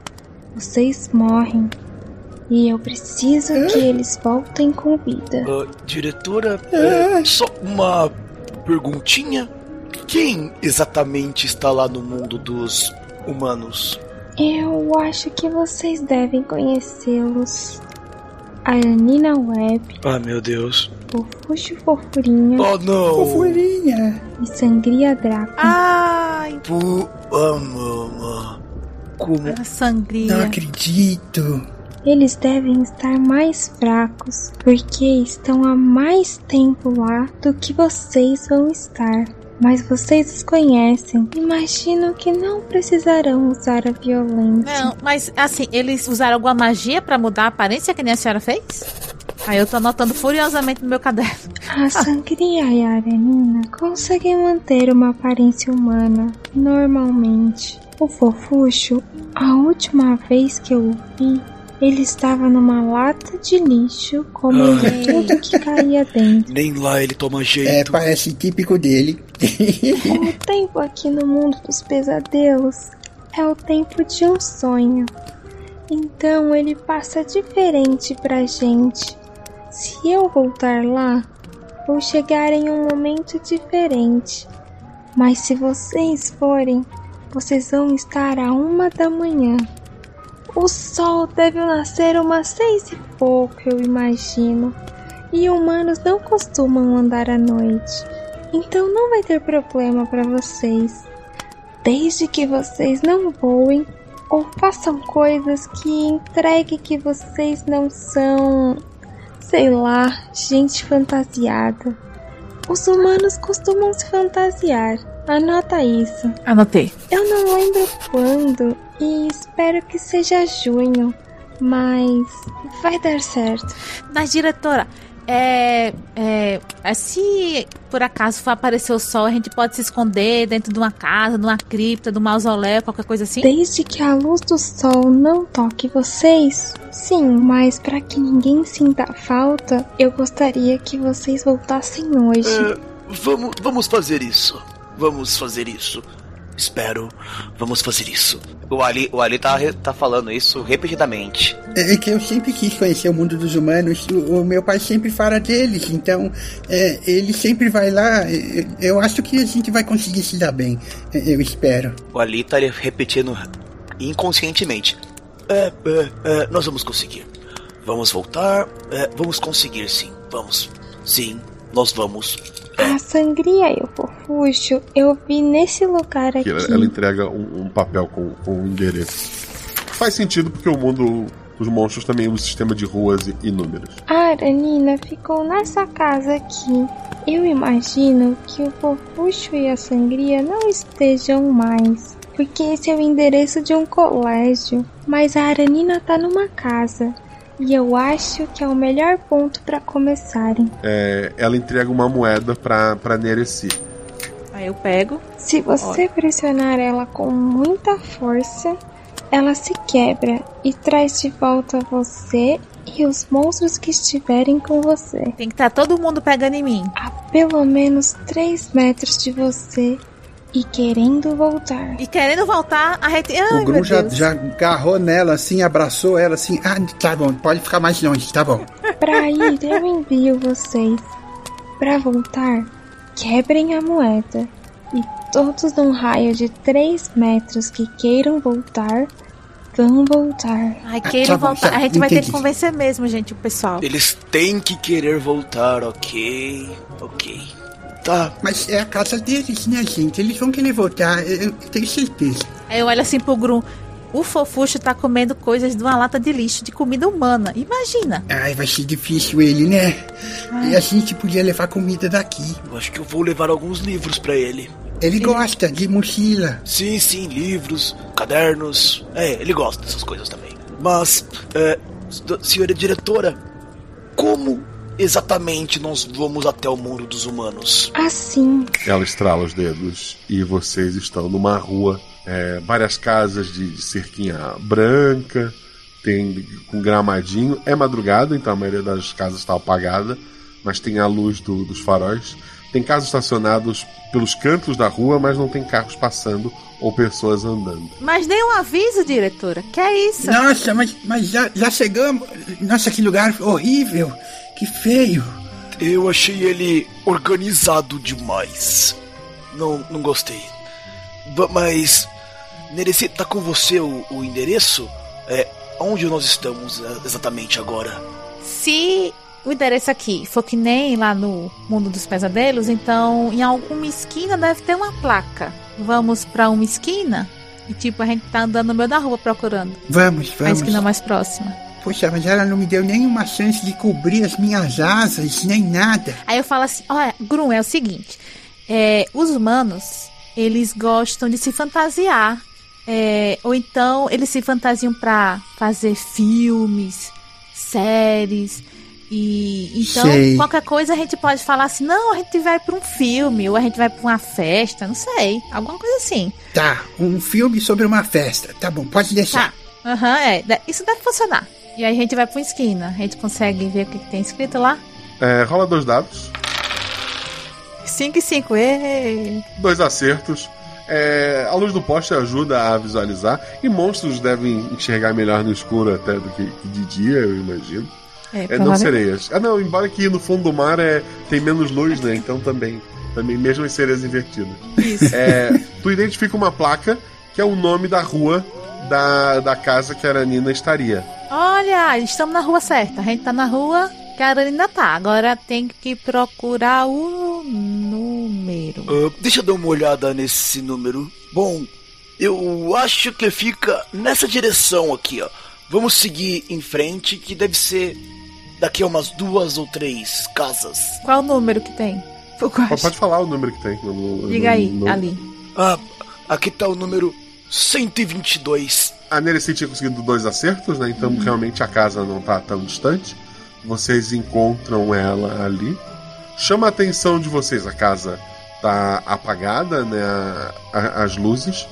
Speaker 9: vocês morrem. E eu preciso que eles voltem com vida.
Speaker 10: Ah, diretora, é, só uma perguntinha. Quem exatamente está lá no mundo dos humanos?
Speaker 9: Eu acho que vocês devem conhecê-los. A Anina Web,
Speaker 10: Ah, meu Deus.
Speaker 9: o Fuxo Fofurinha
Speaker 10: Oh, não.
Speaker 6: Fofurinha.
Speaker 9: e Sangria Draco.
Speaker 4: Ai.
Speaker 10: Ah, mama. Como...
Speaker 4: a sangria.
Speaker 6: Não acredito.
Speaker 9: Eles devem estar mais fracos, porque estão há mais tempo lá do que vocês vão estar. Mas vocês os conhecem. Imagino que não precisarão usar a violência.
Speaker 4: Não, mas assim, eles usaram alguma magia pra mudar a aparência que nem a senhora fez? Aí eu tô anotando furiosamente no meu caderno.
Speaker 9: A Sangria e a Arenina conseguem manter uma aparência humana normalmente. O Fofuxo, a última vez que eu o vi, ele estava numa lata de lixo comendo tudo que caía dentro.
Speaker 10: Nem lá ele toma
Speaker 6: É,
Speaker 10: jeito.
Speaker 6: parece típico dele.
Speaker 9: O tempo aqui no mundo dos pesadelos é o tempo de um sonho. Então ele passa diferente pra gente. Se eu voltar lá, vou chegar em um momento diferente. Mas se vocês forem, vocês vão estar a uma da manhã. O sol deve nascer umas seis e pouco, eu imagino. E humanos não costumam andar à noite. Então não vai ter problema para vocês. Desde que vocês não voem ou façam coisas que entregue que vocês não são, sei lá, gente fantasiada. Os humanos costumam se fantasiar. Anota isso.
Speaker 4: Anotei.
Speaker 9: Eu não lembro quando e espero que seja junho, mas vai dar certo.
Speaker 4: Mas, diretora, é, é, é, se por acaso for aparecer o sol, a gente pode se esconder dentro de uma casa, de uma cripta, de um mausoléu, qualquer coisa assim?
Speaker 9: Desde que a luz do sol não toque vocês, sim, mas para que ninguém sinta falta, eu gostaria que vocês voltassem hoje.
Speaker 10: É, vamos, vamos fazer isso. Vamos fazer isso. Espero. Vamos fazer isso. O Ali, o Ali tá, tá falando isso repetidamente.
Speaker 6: É que eu sempre quis conhecer o mundo dos humanos. O, o meu pai sempre fala deles, então é, ele sempre vai lá. Eu, eu acho que a gente vai conseguir se dar bem. É, Eu espero.
Speaker 10: O Ali tá repetindo inconscientemente. É, é, é, nós vamos conseguir. Vamos voltar. É, vamos conseguir, sim. Vamos. Sim, nós vamos.
Speaker 9: A sangria e o fofuxo eu vi nesse lugar aqui.
Speaker 1: Que ela, ela entrega um, um papel com, com um endereço. Faz sentido porque o mundo os monstros também usam o sistema de ruas e, e números.
Speaker 9: A Aranina ficou nessa casa aqui. Eu imagino que o Fofuxo e a Sangria não estejam mais. Porque esse é o endereço de um colégio. Mas a Aranina tá numa casa. E eu acho que é o melhor ponto para começarem.
Speaker 1: É, ela entrega uma moeda pra, pra Nereci.
Speaker 4: Aí eu pego.
Speaker 9: Se você pressionar ela com muita força, ela se quebra e traz de volta você e os monstros que estiverem com você.
Speaker 4: Tem que estar todo mundo pegando em mim.
Speaker 9: A pelo menos 3 metros de você e querendo voltar.
Speaker 4: E querendo voltar, a gente. Ai,
Speaker 11: o Grum
Speaker 4: meu
Speaker 11: já, já agarrou nela assim, abraçou ela assim. Ah, tá bom, pode ficar mais longe, tá bom.
Speaker 9: Pra ir, eu envio vocês. Pra voltar, quebrem a moeda. E todos num raio de 3 metros que queiram voltar, vão voltar.
Speaker 4: Ai, queiram
Speaker 11: tá bom,
Speaker 4: voltar.
Speaker 11: tá,
Speaker 4: a gente vai ter que
Speaker 11: entendi.
Speaker 4: convencer mesmo, gente, o pessoal.
Speaker 10: Eles têm que querer voltar, ok? Ok. Tá.
Speaker 6: Mas é a casa deles, né, gente? Eles vão querer voltar, eu, tenho certeza.
Speaker 4: Aí eu olho assim pro Grum. O fofuxo tá comendo coisas de uma lata de lixo de comida humana. Imagina.
Speaker 6: Ai, vai ser difícil ele, né? E a gente podia levar comida daqui.
Speaker 10: Eu acho que eu vou levar alguns livros pra ele.
Speaker 6: Ele gosta de mochila.
Speaker 10: Sim, sim, livros, cadernos. É, ele gosta dessas coisas também. Mas, é, senhora diretora, como exatamente nós vamos até o mundo dos humanos?
Speaker 9: Assim,
Speaker 1: Ela estrala os dedos e vocês estão numa rua, é, várias casas de, cerquinha branca, tem com gramadinho. É madrugada, então a maioria das casas está apagada, mas tem a luz do- dos faróis. Tem carros estacionados pelos cantos da rua, mas não tem carros passando ou pessoas andando.
Speaker 4: Mas nem um aviso, diretora. Que é isso?
Speaker 6: Nossa, mas, mas já, já chegamos. Nossa, que lugar horrível. Que feio.
Speaker 10: Eu achei ele organizado demais. Não, não gostei. Mas, Nereci, tá com você o, o endereço? É, onde nós estamos é, exatamente agora?
Speaker 4: Se o endereço aqui for que nem lá no Mundo dos Pesadelos, então em alguma esquina deve ter uma placa. Vamos pra uma esquina e tipo a gente tá andando no meio da rua procurando
Speaker 6: Vamos,
Speaker 4: a
Speaker 6: vamos.
Speaker 4: esquina mais próxima.
Speaker 6: Poxa, mas ela não me deu nenhuma chance de cobrir as minhas asas, nem nada.
Speaker 4: Aí eu falo assim, olha, Grum, é o seguinte, é, os humanos, eles gostam de se fantasiar, é, ou então eles se fantasiam pra fazer filmes, séries, e então
Speaker 6: Sei.
Speaker 4: qualquer coisa a gente pode falar assim, não, a gente vai pra um filme, ou a gente vai pra uma festa, não sei, alguma coisa assim.
Speaker 6: Tá, um filme sobre uma festa. Tá bom, pode deixar.
Speaker 4: Tá, aham, é, de- isso deve funcionar. E aí a gente vai pra uma esquina, a gente consegue ver o que, que tem escrito lá.
Speaker 1: É, rola dois dados.
Speaker 4: 5 e 5, ê!
Speaker 1: dois acertos. É, a luz do poste ajuda a visualizar e monstros devem enxergar melhor no escuro até do que, de dia, eu imagino.
Speaker 4: É,
Speaker 1: É, não
Speaker 4: provavelmente.
Speaker 1: sereias. Ah, não, embora que no fundo do mar é, tem menos luz, né? Então também, também mesmo as sereias invertidas.
Speaker 4: Isso.
Speaker 1: É, tu identifica uma placa que é o nome da rua da, da casa que a Aranina estaria.
Speaker 4: Olha, estamos na rua certa. A gente tá na rua que a Aranina tá. Agora tem que procurar o número.
Speaker 10: Ah, deixa eu dar uma olhada nesse número. Bom, eu acho que fica nessa direção aqui, ó. Vamos seguir em frente, que deve ser daqui a umas duas ou três casas.
Speaker 4: Qual o número que tem?
Speaker 1: Pode falar o número que tem. no- no-
Speaker 4: Diga aí,
Speaker 1: no-
Speaker 4: ali.
Speaker 10: Ah, aqui tá o número 122.
Speaker 1: A Nereci tinha conseguido dois acertos, né? Então realmente a casa não tá tão distante. Vocês encontram ela ali. Chama a atenção de vocês, a casa tá apagada, né? a- a- as luzes.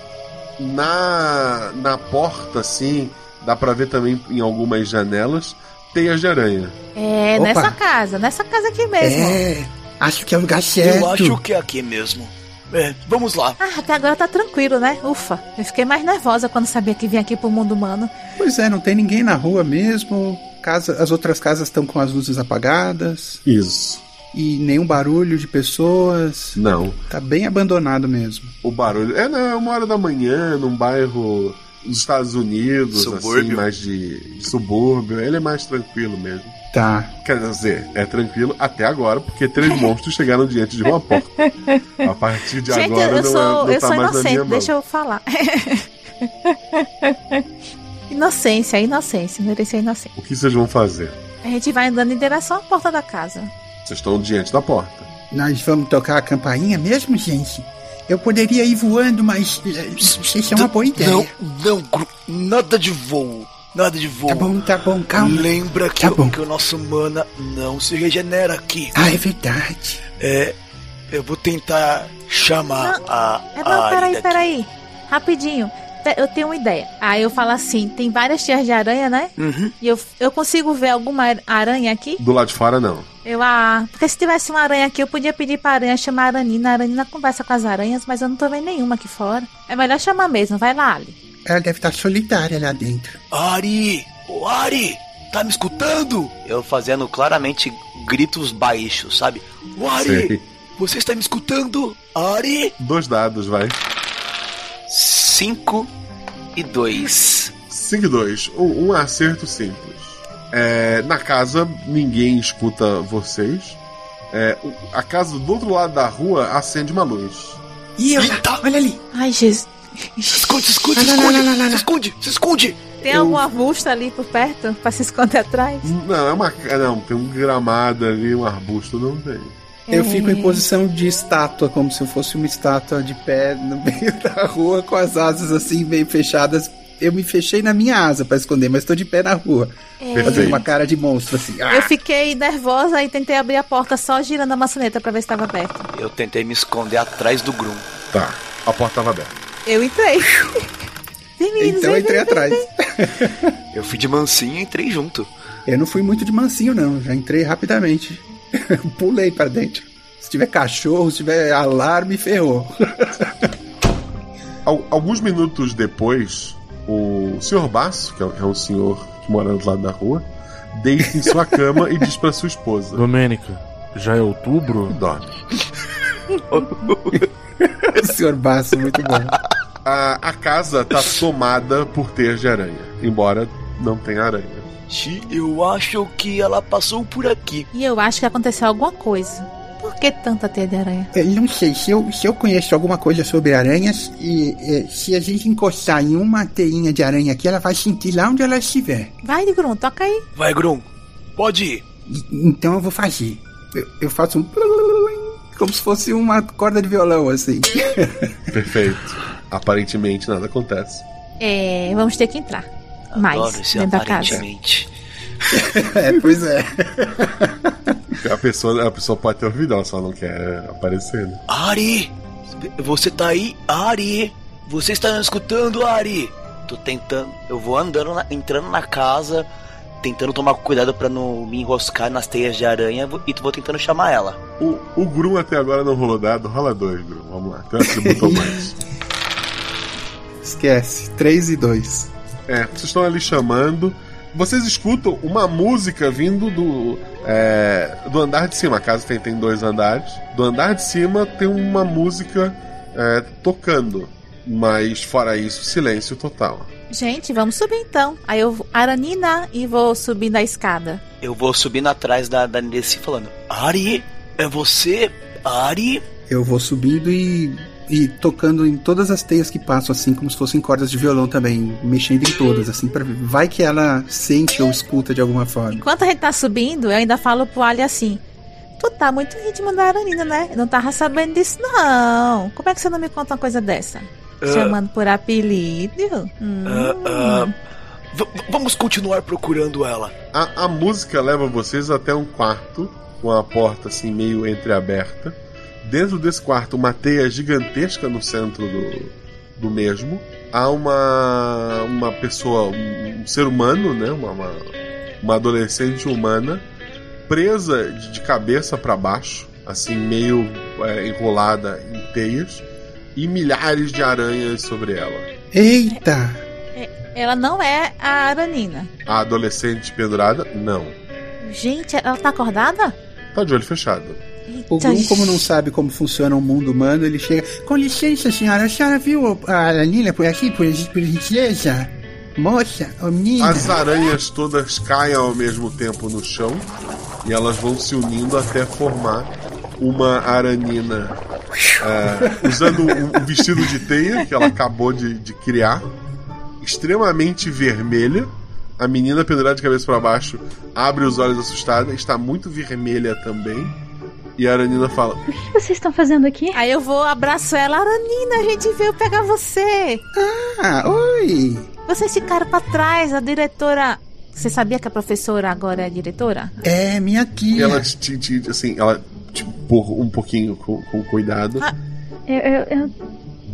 Speaker 1: Na, na porta, assim, dá pra ver também em algumas janelas teias de aranha.
Speaker 4: É,
Speaker 6: Opa.
Speaker 4: nessa casa, nessa casa aqui mesmo.
Speaker 6: É, acho que é o lugar certo.
Speaker 10: Eu acho que é aqui mesmo. É, vamos lá.
Speaker 4: Ah, até agora tá tranquilo, né? Ufa. Eu fiquei mais nervosa quando sabia que vinha aqui pro mundo humano.
Speaker 11: Pois é, não tem ninguém na rua mesmo. Casa, as outras casas estão com as luzes apagadas.
Speaker 1: Isso.
Speaker 11: E nenhum barulho de pessoas.
Speaker 1: Não.
Speaker 11: Tá bem abandonado mesmo.
Speaker 1: O barulho. É, não, é uma hora da manhã, num bairro dos Estados Unidos, assim,
Speaker 10: Subúrbio.
Speaker 1: mais de, de subúrbio. Ele é mais tranquilo mesmo.
Speaker 11: Tá.
Speaker 1: Quer dizer, é tranquilo até agora, porque três monstros chegaram diante de uma porta. A partir de
Speaker 4: Gente,
Speaker 1: agora
Speaker 4: eu
Speaker 1: não,
Speaker 4: sou,
Speaker 1: é, não
Speaker 4: eu
Speaker 1: tá
Speaker 4: sou
Speaker 1: mais na minha
Speaker 4: inocente,
Speaker 1: mão.
Speaker 4: deixa eu falar. Inocência, inocência, merecer inocência.
Speaker 1: O que vocês vão fazer?
Speaker 4: A gente vai andando em direção à porta da casa.
Speaker 1: Vocês estão diante da porta.
Speaker 8: Nós vamos tocar a campainha mesmo, gente? Eu poderia ir voando, mas eh, isso é uma boa ideia.
Speaker 10: Não, não, nada de voo. Nada de voo.
Speaker 8: Tá bom, tá bom, calma.
Speaker 10: Lembra que,
Speaker 8: Tá
Speaker 10: o, que o nosso mana não se regenera aqui.
Speaker 8: Ah, é verdade.
Speaker 10: É. Eu vou tentar chamar a.
Speaker 4: É,
Speaker 10: a
Speaker 4: não,
Speaker 10: Ari
Speaker 4: peraí,
Speaker 10: daqui.
Speaker 4: peraí. Rapidinho. Eu tenho uma ideia. Aí eu falo assim: tem várias tias de aranha, né?
Speaker 10: Uhum.
Speaker 4: E eu, eu consigo ver alguma aranha aqui?
Speaker 1: Do lado de fora, não.
Speaker 4: Eu, ah, porque se tivesse uma aranha aqui, eu podia pedir pra aranha chamar a Aranina. A Aranina conversa com as aranhas, mas eu não tô vendo nenhuma aqui fora. É melhor chamar mesmo, vai lá, Ali.
Speaker 8: Ela deve estar solitária lá dentro.
Speaker 10: Ari! Ô Ari! Tá me escutando?
Speaker 5: Eu fazendo claramente gritos baixos, sabe?
Speaker 10: Ô Ari!
Speaker 1: Sei.
Speaker 10: Você está me escutando? Ari!
Speaker 1: Dois dados, vai.
Speaker 5: 5 e 2.
Speaker 1: 5 e 2. Um, um acerto simples. É, na casa, ninguém escuta vocês. É, a casa do outro lado da rua acende uma luz.
Speaker 8: Ih, eu-
Speaker 10: Eita!
Speaker 8: olha ali.
Speaker 4: Ai, Jesus.
Speaker 10: Se esconde, se esconde, se esconde! Se esconde, se esconde!
Speaker 4: Tem
Speaker 1: Eu-
Speaker 4: algum arbusto ali por perto pra se esconder atrás?
Speaker 1: Não, é uma. Não, tem um gramado ali, um arbusto, não tem.
Speaker 6: Eu
Speaker 4: É.
Speaker 6: fico em posição de estátua, como se eu fosse uma estátua de pé no meio da rua, com as asas assim, meio fechadas. Eu me fechei na minha asa pra esconder, mas tô de pé na rua. Fazendo
Speaker 1: Perfeito.
Speaker 6: uma cara de monstro assim. Ah!
Speaker 4: Eu fiquei nervosa e tentei abrir a porta só girando a maçaneta pra ver se estava aberta.
Speaker 5: Eu tentei me esconder atrás do Grum.
Speaker 1: Tá, a porta estava aberta.
Speaker 4: Eu entrei.
Speaker 6: Então eu entrei atrás.
Speaker 5: Eu fui de mansinho e entrei junto.
Speaker 6: Eu não fui muito de mansinho, não. Já entrei rapidamente. Pulei pra dentro. Se tiver cachorro, se tiver alarme, ferrou.
Speaker 1: Al- alguns minutos depois, o Sr. Basso, que é é um senhor que mora do lado da rua, deita em sua cama e diz pra sua esposa:
Speaker 12: Domênica, já é outubro?
Speaker 1: dorme.
Speaker 6: o senhor Basso, muito bom.
Speaker 1: A, a casa tá tomada por teias de aranha, embora não tenha aranha.
Speaker 10: Eu acho que ela passou por aqui.
Speaker 4: E eu acho que aconteceu alguma coisa. Por que tanta teia de aranha?
Speaker 8: Eu não sei, se eu, se eu conheço alguma coisa sobre aranhas, e, eh, se a gente encostar em uma teinha de aranha aqui, ela vai sentir lá onde ela estiver.
Speaker 4: Vai, Grum, toca aí.
Speaker 10: Vai, Grum. Pode ir.
Speaker 8: E- Então eu vou fazer.
Speaker 6: Eu, eu faço um. Como se fosse uma corda de violão, assim.
Speaker 1: Perfeito. Aparentemente nada acontece.
Speaker 4: É, vamos ter que entrar. Mais
Speaker 5: Adoro esse
Speaker 4: dentro da casa.
Speaker 5: aparentemente.
Speaker 6: É, pois é.
Speaker 1: A pessoa, a pessoa pode ter ouvido, ela só não quer aparecer. Né?
Speaker 10: Ari! Você tá aí? Ari! Você está me escutando, Ari?
Speaker 5: Tô tentando. Eu vou andando, na- entrando na casa, tentando tomar cuidado pra não me enroscar nas teias de aranha e vou tentando chamar ela.
Speaker 1: O, o Grum até agora não rolou dado, rola dois, Grum. Vamos lá, tem um atributo a mais.
Speaker 6: Esquece. 3 e 2.
Speaker 1: É, vocês estão ali chamando. Vocês escutam uma música vindo do, é, do andar de cima. A casa tem, tem dois andares. Do andar de cima tem uma música é, tocando. Mas fora isso, silêncio total.
Speaker 4: Gente, vamos subir então. Aí eu vou- Aranina e vou subindo a escada.
Speaker 5: Eu vou subindo atrás da, da Nessie falando.
Speaker 10: Ari? É você? Ari?
Speaker 6: Eu vou subindo e, e tocando em todas as teias que passam, assim, como se fossem cordas de violão também. Mexendo em todas, assim, pra ver. Vai que ela sente ou escuta de alguma forma.
Speaker 4: Enquanto a gente tá subindo, eu ainda falo pro Ali assim: Tu tá muito ritmo da Aranina, né? Eu não tava sabendo disso, não. Como é que você não me conta uma coisa dessa?
Speaker 10: Ah.
Speaker 4: Chamando por apelido? Hum.
Speaker 10: Ah, v- vamos continuar procurando ela.
Speaker 1: A, a música leva vocês até um quarto, com a porta assim meio entreaberta. Dentro desse quarto, uma teia gigantesca no centro do, do mesmo. Há uma, uma pessoa, um, um ser humano, né? Uma, uma, uma adolescente humana, presa de, de cabeça para baixo, assim, meio é, enrolada em teias, e milhares de aranhas sobre ela.
Speaker 8: Eita!
Speaker 4: Ela não é a Aranina.
Speaker 1: A adolescente pendurada, não.
Speaker 4: Gente, ela tá acordada?
Speaker 1: Tá de olho fechado.
Speaker 6: O Grum, como não sabe como funciona o mundo humano, ele chega.
Speaker 8: Com licença, senhora, a senhora viu a Aranina por aqui, por, por gentileza? Moça, ô menina.
Speaker 1: As aranhas todas caem ao mesmo tempo no chão e elas vão se unindo até formar uma aranina é, usando o, o vestido de teia que ela acabou de, de criar extremamente vermelha. A menina pendurada de cabeça para baixo abre os olhos assustada, está muito vermelha também. E a Aranina fala:
Speaker 13: O que vocês estão fazendo aqui?
Speaker 4: Aí eu vou, abraço ela. Aranina, a gente veio pegar você.
Speaker 8: Ah, oi.
Speaker 4: Vocês ficaram pra trás, a diretora. Você sabia que a professora agora é diretora?
Speaker 8: É, minha tia.
Speaker 1: Ela te, te- te- assim, ela te empurra um pouquinho com, com cuidado.
Speaker 13: Eu, eu, eu,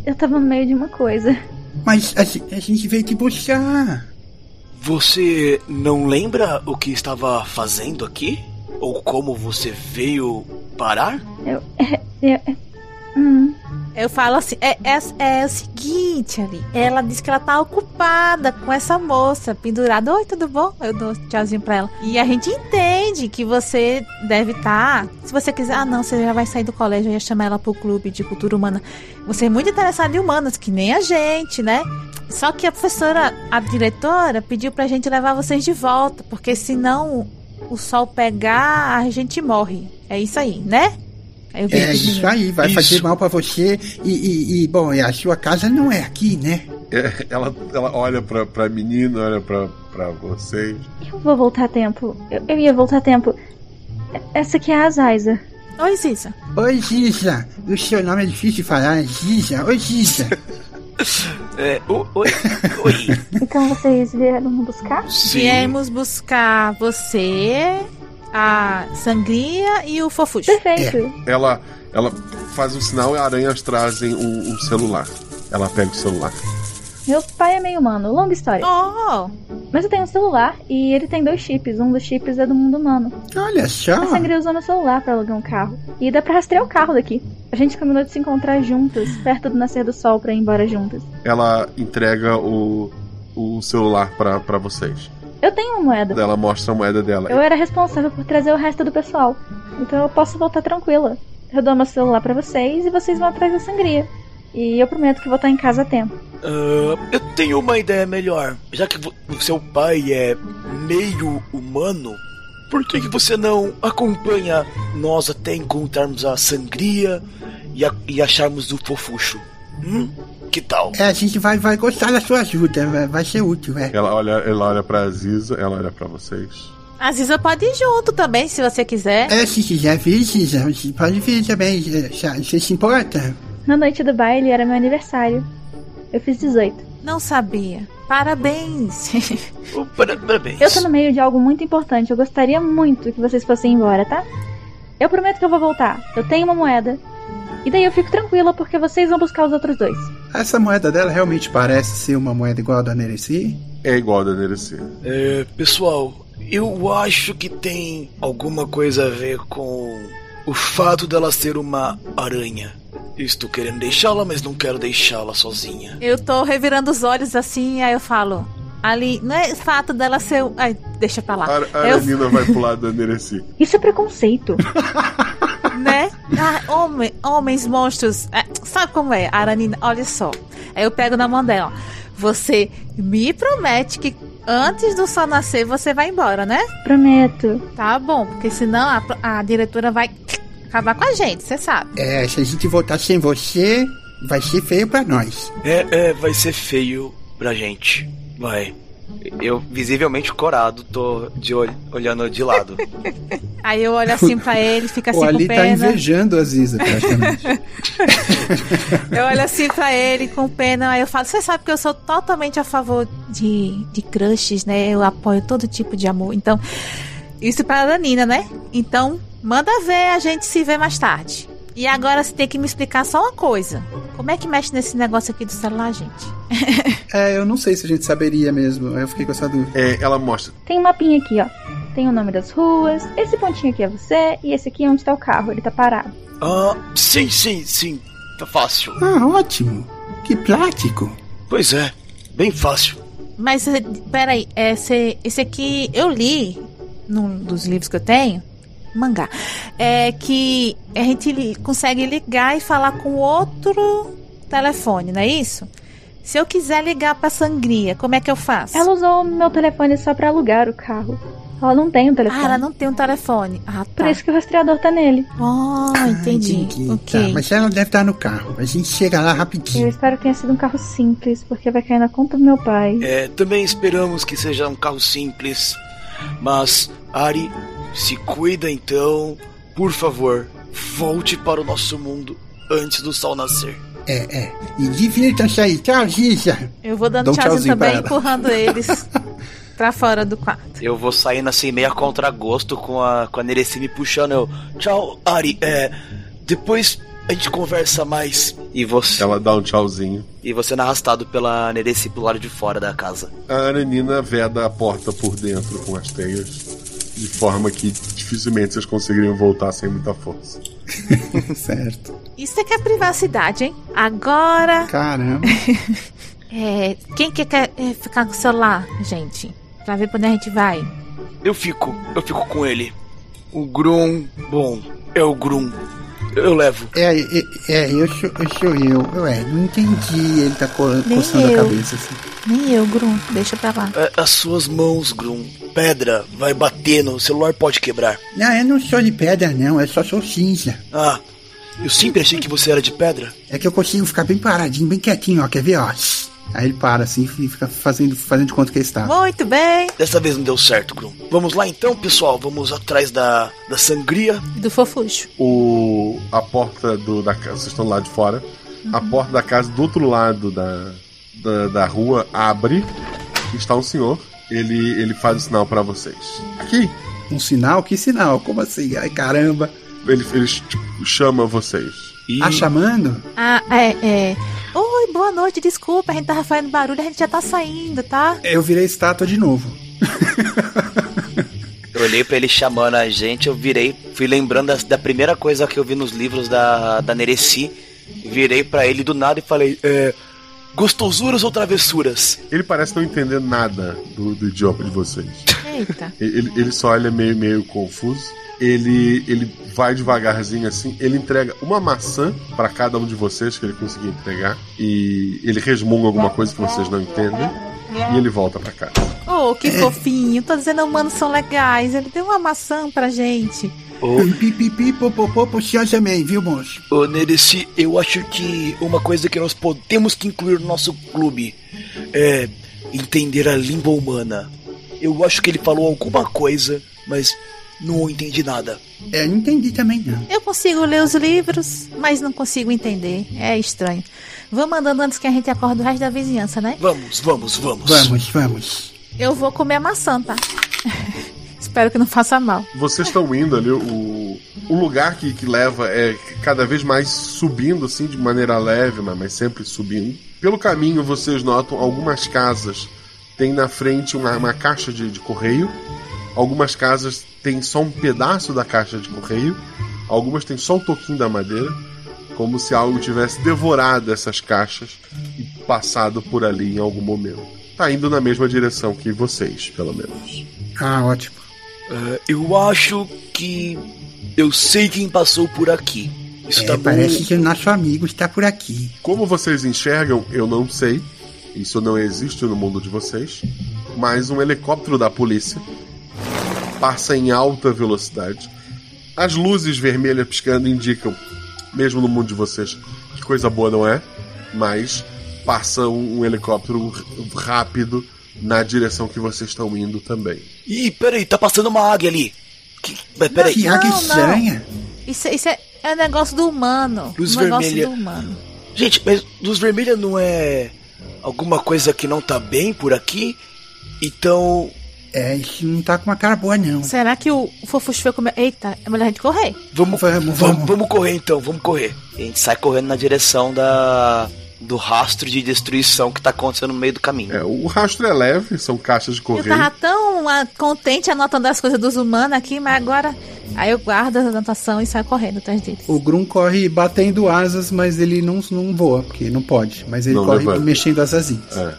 Speaker 13: eu tava no meio de uma coisa.
Speaker 8: Mas a, a gente veio te buscar.
Speaker 10: Você não lembra o que estava fazendo aqui? Ou como você veio parar?
Speaker 13: Eu. É, é, é, hum.
Speaker 4: Eu falo assim, é, é, é o seguinte, ali. Ela disse que ela tá ocupada com essa moça pendurada. Oi, tudo bom? Eu dou tchauzinho pra ela. E a gente entende que você deve estar. se você quiser, ah, não, você já vai sair do colégio, eu ia chamar ela pro clube de cultura humana. Você é muito interessado em humanas, que nem a gente, né? Só que a professora, a diretora, pediu pra gente levar vocês de volta, porque senão o sol pegar, a gente morre. É isso aí, né?
Speaker 8: É isso aí, vai
Speaker 10: Isso.
Speaker 8: fazer mal pra você. E, e, e, bom, a sua casa não é aqui, né?
Speaker 1: É, ela, ela olha pra, pra menina, olha pra, pra vocês.
Speaker 13: Eu vou voltar a tempo. Eu, eu ia voltar a tempo. Essa aqui é a Zaiza.
Speaker 4: Oi, Cissa.
Speaker 8: Oi, Giza. O seu nome é difícil de falar, Giza. Oi, Giza.
Speaker 10: É, o- oi, oi.
Speaker 13: Então vocês vieram buscar?
Speaker 10: Sim.
Speaker 4: Viemos buscar você, a Sangria e o Fofuxo.
Speaker 13: Perfeito.
Speaker 1: Ela, ela faz um sinal e aranhas trazem um, um celular. Ela pega o celular.
Speaker 13: Meu pai é meio humano, longa história.
Speaker 4: Oh,
Speaker 13: Mas eu tenho um celular e ele tem dois chips. Um dos chips é do mundo humano.
Speaker 8: Olha só.
Speaker 13: A Sangria usou meu celular pra alugar um carro. E dá pra rastrear o carro daqui. A gente combinou de se encontrar juntas, perto do nascer do sol, pra ir embora juntas.
Speaker 1: Ela entrega o, o celular pra vocês.
Speaker 13: Eu tenho uma moeda.
Speaker 1: Ela mostra a moeda dela.
Speaker 13: Eu era responsável por trazer o resto do pessoal. Então eu posso voltar tranquila. Eu dou meu celular pra vocês e vocês vão atrás da sangria. E eu prometo que vou estar em casa a tempo.
Speaker 10: Ah, eu tenho uma ideia melhor. Já que o seu pai é meio humano, por que, que você não acompanha nós até encontrarmos a sangria e, a- e acharmos o fofucho? Hum? Que tal?
Speaker 8: É, a gente vai, vai gostar da sua ajuda. Vai, vai ser útil, é.
Speaker 1: Ela olha, ela olha pra Aziza, ela olha pra vocês.
Speaker 4: a Ziza pode ir junto também, se você quiser.
Speaker 8: É, se quiser vir, você pode vir também. é, Você se importa?
Speaker 13: Na noite do baile era meu aniversário. Eu fiz 18.
Speaker 4: Não sabia. Parabéns.
Speaker 10: Para- parabéns.
Speaker 13: Eu tô no meio de algo muito importante. Eu gostaria muito que vocês fossem embora, tá? Eu prometo que eu vou voltar. Eu tenho uma moeda. E daí eu fico tranquila porque vocês vão buscar os outros dois.
Speaker 6: Essa moeda dela realmente parece ser uma moeda igual a da Nereci?
Speaker 1: É igual a da Nereci.
Speaker 10: É, pessoal, eu acho que tem alguma coisa a ver com o fato dela ser uma aranha. Estou querendo deixá-la, mas não quero deixá-la sozinha.
Speaker 4: Eu tô revirando os olhos assim, aí eu falo. Ali, não é fato dela ser. Ai, deixa pra lá.
Speaker 1: A, a
Speaker 4: eu,
Speaker 1: Aranina vai pro lado da Nereci.
Speaker 13: Isso é preconceito.
Speaker 4: né? Ah, homem, homens, monstros. É, sabe como é? Aranina, olha só. Aí eu pego na mão dela. Você me promete que antes do sol nascer você vai embora, né?
Speaker 13: Prometo.
Speaker 4: Tá bom, porque senão a, a diretora vai acabar com a gente, você sabe.
Speaker 8: É, se a gente voltar sem você, vai ser feio pra nós.
Speaker 10: É, é, vai ser feio pra gente. Vai.
Speaker 5: Eu, visivelmente corado, tô de olho, olhando de lado.
Speaker 4: Aí eu olho assim pra ele, fica assim
Speaker 6: o
Speaker 4: com
Speaker 6: Ali tá
Speaker 4: pena.
Speaker 6: invejando a Ziza, praticamente.
Speaker 4: Eu olho assim pra ele com pena, aí eu falo, você sabe que eu sou totalmente a favor de, de crushes, né? Eu apoio todo tipo de amor. Então, isso pra Danina, né? Então, manda ver, a gente se vê mais tarde. E agora você tem que me explicar só uma coisa. Como é que mexe nesse negócio aqui do celular, gente?
Speaker 6: é, eu não sei se a gente saberia mesmo. Eu fiquei com essa dúvida.
Speaker 1: É, ela mostra.
Speaker 13: Tem um mapinha aqui, ó. Tem o nome das ruas. Esse pontinho aqui é você. E esse aqui é onde tá o carro. Ele tá parado.
Speaker 10: Ah, sim, sim, sim. Tá fácil.
Speaker 8: Ah, ótimo. Que prático.
Speaker 10: Pois é, bem fácil.
Speaker 4: Mas, eh, peraí, esse, esse aqui eu li num dos livros que eu tenho, mangá, é que a gente consegue ligar e falar com outro telefone, não é isso? Se eu quiser ligar pra Sangria, como é que eu faço?
Speaker 13: Ela usou o meu telefone só pra alugar o carro. Ela não tem um telefone.
Speaker 4: Ah, ela não tem um telefone. Ah,
Speaker 13: Por
Speaker 4: tá.
Speaker 13: isso que o rastreador tá nele.
Speaker 4: Oh, entendi.
Speaker 8: Tá,
Speaker 4: Ok.
Speaker 8: mas ela deve estar no carro. A gente chega lá
Speaker 13: Eu
Speaker 8: rapidinho.
Speaker 13: espero que tenha sido um carro simples, porque vai cair na conta do meu pai.
Speaker 10: É, também esperamos que seja um carro simples. Mas, Ari, se cuida então. Por favor, volte para o nosso mundo antes do sol nascer.
Speaker 8: É, é. E divirtam-se aí. Tchau, Giza.
Speaker 4: Eu vou dando
Speaker 8: um
Speaker 4: tchauzinho
Speaker 8: tchauzinho
Speaker 4: também,
Speaker 8: ela.
Speaker 4: empurrando eles pra fora do quarto.
Speaker 5: Eu vou saindo assim meio a contragosto com a, com a Nereci me puxando. Eu,
Speaker 10: Tchau, Ari. É, depois a gente conversa mais.
Speaker 5: e você,
Speaker 1: Ela dá um tchauzinho.
Speaker 5: e você sendo arrastado pela Nereci pro lado de fora da casa.
Speaker 1: A Aranina veda a porta por dentro com as teias, de forma que dificilmente vocês conseguiriam voltar sem muita força.
Speaker 8: certo.
Speaker 4: Isso é que é privacidade, hein? Agora,
Speaker 8: Caramba.
Speaker 4: é, quem que quer é, ficar com o celular, gente? Pra ver pra onde a gente vai.
Speaker 10: Eu fico, eu fico com ele. O Grum, bom, é o Grum. Eu levo.
Speaker 8: É, é, é, eu sou eu. Sou eu. Ué, não entendi. Ele tá co
Speaker 4: Nem
Speaker 8: coçando a
Speaker 4: eu.
Speaker 8: cabeça assim.
Speaker 4: Nem eu, Grum. Deixa pra lá.
Speaker 10: É, as suas mãos, Grum. Pedra vai bater no o celular pode quebrar.
Speaker 8: Não, eu não sou de pedra, não. Eu só sou cinza.
Speaker 10: Ah, eu sempre achei que você era de pedra.
Speaker 8: É que eu consigo ficar bem paradinho, bem quietinho, ó. Quer ver, ó? Aí ele para assim e fica fazendo, fazendo de conta que ele está.
Speaker 4: Muito bem.
Speaker 10: Dessa vez não deu certo, Grum. Vamos lá então, pessoal. Vamos atrás da, da sangria.
Speaker 4: Do fofuxo.
Speaker 1: O, a porta do, da casa, vocês estão lá de fora. A porta da casa do outro lado da, da, da rua abre. E está um senhor. Ele, ele faz o sinal para vocês. Aqui.
Speaker 8: Um sinal? Que sinal? Como assim? Ai, caramba.
Speaker 1: Ele, ele chama vocês.
Speaker 8: Ah, chamando?
Speaker 4: Ah, é, é. Oi, boa noite, desculpa, a gente tava fazendo barulho, a gente já tá saindo, tá?
Speaker 8: Eu virei estátua de novo.
Speaker 5: Eu olhei pra ele chamando a gente, eu virei, fui lembrando da, da primeira coisa que eu vi nos livros da, da Nereci. Virei pra ele do nada e falei:
Speaker 10: É. Gostosuras ou travessuras?
Speaker 1: Ele parece não entender nada do, do idioma de vocês.
Speaker 4: Eita.
Speaker 1: Ele, ele só olha meio, meio confuso. Ele, ele vai devagarzinho assim. Ele entrega uma maçã para cada um de vocês que ele conseguir entregar. E ele resmunga alguma coisa que vocês não entendem. E ele volta para casa.
Speaker 4: Oh, que fofinho. Tô dizendo, humanos são legais. Ele deu uma maçã pra gente.
Speaker 8: Pipipi, popopô, pro senhor também, viu, moço?
Speaker 10: Ô, Nereci, eu acho que uma coisa que nós podemos que incluir no nosso clube é entender a língua humana. Eu acho que ele falou alguma coisa, mas não entendi nada.
Speaker 8: É, não entendi também, não.
Speaker 4: Eu consigo ler os livros, mas não consigo entender. É estranho. Vamos andando antes que a gente acorde o resto da vizinhança, né?
Speaker 10: Vamos, vamos, vamos.
Speaker 8: Vamos, vamos.
Speaker 4: Eu vou comer a maçã, tá? Espero que não faça mal.
Speaker 1: Vocês estão indo ali, o, o lugar que, que leva é cada vez mais subindo, assim, de maneira leve, mas, mas sempre subindo. Pelo caminho, vocês notam algumas casas. Tem na frente uma, uma caixa de, de correio. Algumas casas têm só um pedaço da caixa de correio. Algumas têm só o toquinho da madeira. Como se algo tivesse devorado essas caixas e passado por ali em algum momento. Tá indo na mesma direção que vocês, pelo menos.
Speaker 8: Ah, ótimo.
Speaker 10: É, eu acho que eu sei quem passou por aqui. Isso
Speaker 8: É,
Speaker 10: tá bom.
Speaker 8: parece que o nosso amigo está por aqui.
Speaker 1: Como vocês enxergam, eu não sei. Isso não existe no mundo de vocês. Mas um helicóptero da polícia passa em alta velocidade. As luzes vermelhas piscando indicam, mesmo no mundo de vocês, que coisa boa não é. Mas passa um, um helicóptero rápido na direção que vocês estão indo também.
Speaker 10: Ih, peraí, tá passando uma águia ali. Que, mas peraí.
Speaker 8: Que águia estranha.
Speaker 4: Isso, isso é, é negócio do humano.
Speaker 10: Luz
Speaker 4: um negócio
Speaker 10: vermelha.
Speaker 4: do humano.
Speaker 10: Gente, mas luz vermelha não é alguma coisa que não tá bem por aqui? Então.
Speaker 8: É, isso não tá com uma cara boa, não.
Speaker 4: Será que o, Fofuxo foi comer? Eita, é melhor a gente correr.
Speaker 10: Vamos,
Speaker 8: vamos,
Speaker 10: vamos, vamos correr então, vamos correr.
Speaker 5: A gente sai correndo na direção da do rastro de destruição que tá acontecendo no meio do caminho.
Speaker 1: É, o rastro é leve, são caixas de
Speaker 4: Eu
Speaker 1: correio.
Speaker 4: tava tão ah, contente anotando as coisas dos humanos aqui, mas agora. Aí eu guardo a anotação e saio correndo atrás deles.
Speaker 6: O Grum corre batendo asas, mas ele não, não voa, porque não pode. Mas ele
Speaker 1: Não
Speaker 6: corre
Speaker 1: levanta.
Speaker 6: mexendo as asinhas.
Speaker 1: É.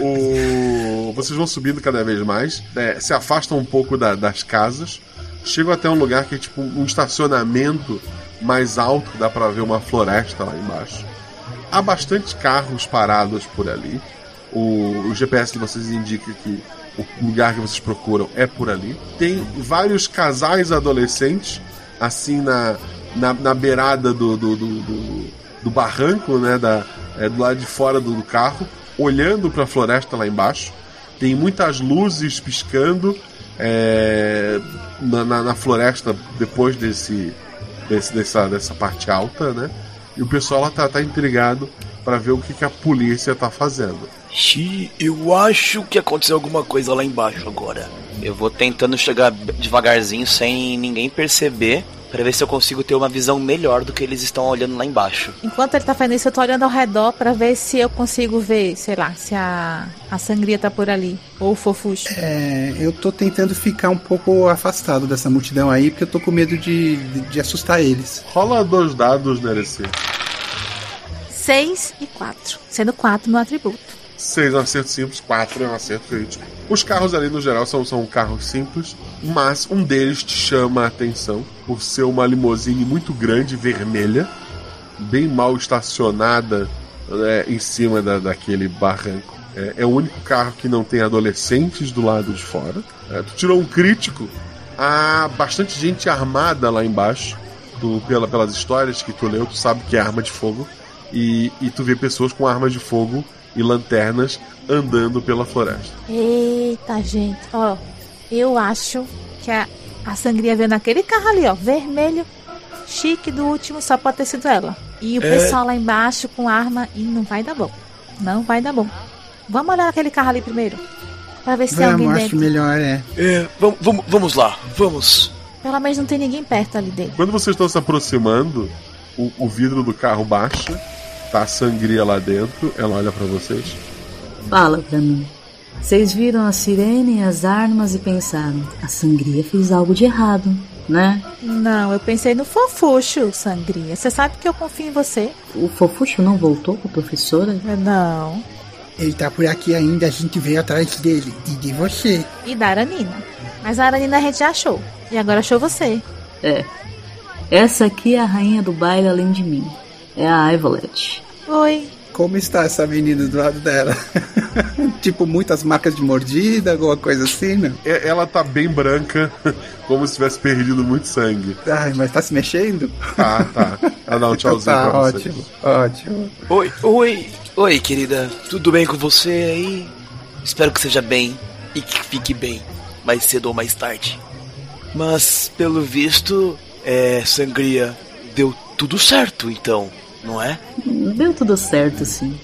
Speaker 1: O- Vocês vão subindo cada vez mais, é, se afastam um pouco da- das casas, chegam até um lugar que é tipo um estacionamento mais alto, dá pra ver uma floresta lá embaixo. Há bastante carros parados por ali. O, o GPS de vocês indica que o lugar que vocês procuram é por ali. Tem vários casais adolescentes, assim na, na, na beirada do, do, do, do, do barranco, né? Da, é, do lado de fora do, do carro, olhando para a floresta lá embaixo. Tem muitas luzes piscando é, na, na, na floresta depois desse, desse, dessa, dessa parte alta, né? E o pessoal lá tá, tá intrigado para ver o que, que a polícia tá fazendo.
Speaker 10: Xi, eu acho que aconteceu alguma coisa lá embaixo agora.
Speaker 5: Eu vou tentando chegar devagarzinho sem ninguém perceber. Pra ver se eu consigo ter uma visão melhor do que eles estão olhando lá embaixo.
Speaker 4: Enquanto ele tá fazendo isso, eu tô olhando ao redor pra ver se eu consigo ver, sei lá, se a, a sangria tá por ali. Ou o fofuxo.
Speaker 6: É, eu tô tentando ficar um pouco afastado dessa multidão aí, porque eu tô com medo de, de, de assustar eles.
Speaker 1: Rola dois dados, Nerecy.
Speaker 4: 6 e 4. Sendo 4 meu atributo.
Speaker 1: 6 é um acerto simples, 4 é um acerto crítico. Os carros ali no geral são, são carros simples, mas um deles te chama a atenção por ser uma limousine muito grande, vermelha, bem mal estacionada né, em cima da, daquele barranco. É, é, o único carro que não tem adolescentes do lado de fora. É, tu tirou um crítico. Há bastante gente armada lá embaixo. Tu, pela, pelas histórias que tu leu, tu sabe que é arma de fogo. E, e tu vê pessoas com armas de fogo e lanternas andando pela floresta.
Speaker 4: Eita, gente. Ó, eu acho que a, a sangria veio naquele carro ali, ó. Vermelho, chique do último, só pode ter sido ela. E o
Speaker 10: É.
Speaker 4: pessoal lá embaixo com arma e não vai dar bom. Não vai dar bom. Vamos olhar aquele carro ali primeiro. Pra ver se tem alguém
Speaker 6: Vamos, acho
Speaker 4: dentro.
Speaker 6: melhor, é.
Speaker 10: É, vamos, vamos, vamos lá, vamos.
Speaker 4: Pelo menos não tem ninguém perto ali dele.
Speaker 1: Quando vocês estão se aproximando, o, o vidro do carro baixa, tá a sangria lá dentro, ela olha pra vocês.
Speaker 14: Fala pra mim. Vocês viram a sirene e as armas e pensaram: a sangria fez algo de errado, né?
Speaker 4: Não, eu pensei no fofuxo, sangria. Você sabe que eu confio em você?
Speaker 14: O fofuxo não voltou com a professora?
Speaker 4: Não.
Speaker 8: Ele tá por aqui ainda, a gente veio atrás dele. E de você.
Speaker 4: E da Aranina. Mas a Aranina a gente já achou. E agora achou você.
Speaker 14: É. Essa aqui é a rainha do baile além de mim. É a Ivolet.
Speaker 4: Oi.
Speaker 6: Como está essa menina do lado dela? tipo, muitas marcas de mordida, alguma coisa assim, né?
Speaker 1: É- Ela tá bem branca, como se tivesse perdido muito sangue.
Speaker 6: Ai, mas tá se mexendo?
Speaker 1: Tá, tá. Ela dá um tchauzinho
Speaker 6: tá,
Speaker 1: pra você.
Speaker 6: ótimo, ótimo.
Speaker 10: Oi, oi, oi, querida. Tudo bem com você aí? Espero que seja bem e que fique bem, mais cedo ou mais tarde. Mas, pelo visto, é, Sangria, deu tudo certo então, não é?
Speaker 14: Deu tudo certo, sim.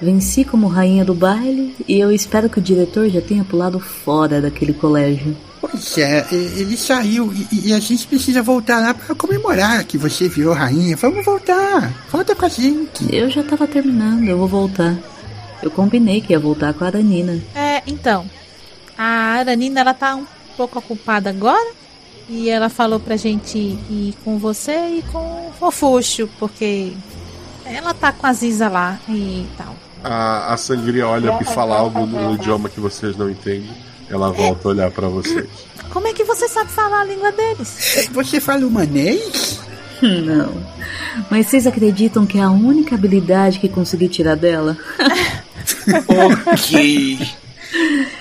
Speaker 14: Venci como rainha do baile e eu espero que o diretor já tenha pulado fora daquele colégio.
Speaker 8: Pois é, ele saiu e, e a gente precisa voltar lá pra comemorar que você virou rainha. Vamos voltar. Volta com a gente.
Speaker 14: Eu já tava terminando, eu vou voltar. Eu combinei que ia voltar com a Aranina.
Speaker 4: É, então. A Aranina, ela tá um pouco ocupada agora. E ela falou pra gente ir com você e com o Fofuxo, porque ela tá com a Ziza lá e tal.
Speaker 1: A, a sangria olha e fala algo no idioma que vocês não entendem. Ela volta a olhar pra vocês.
Speaker 4: Como é que você sabe falar a língua deles?
Speaker 8: Você fala humanês?
Speaker 14: Não. Mas vocês acreditam que é a única habilidade que consegui tirar dela?
Speaker 10: ok.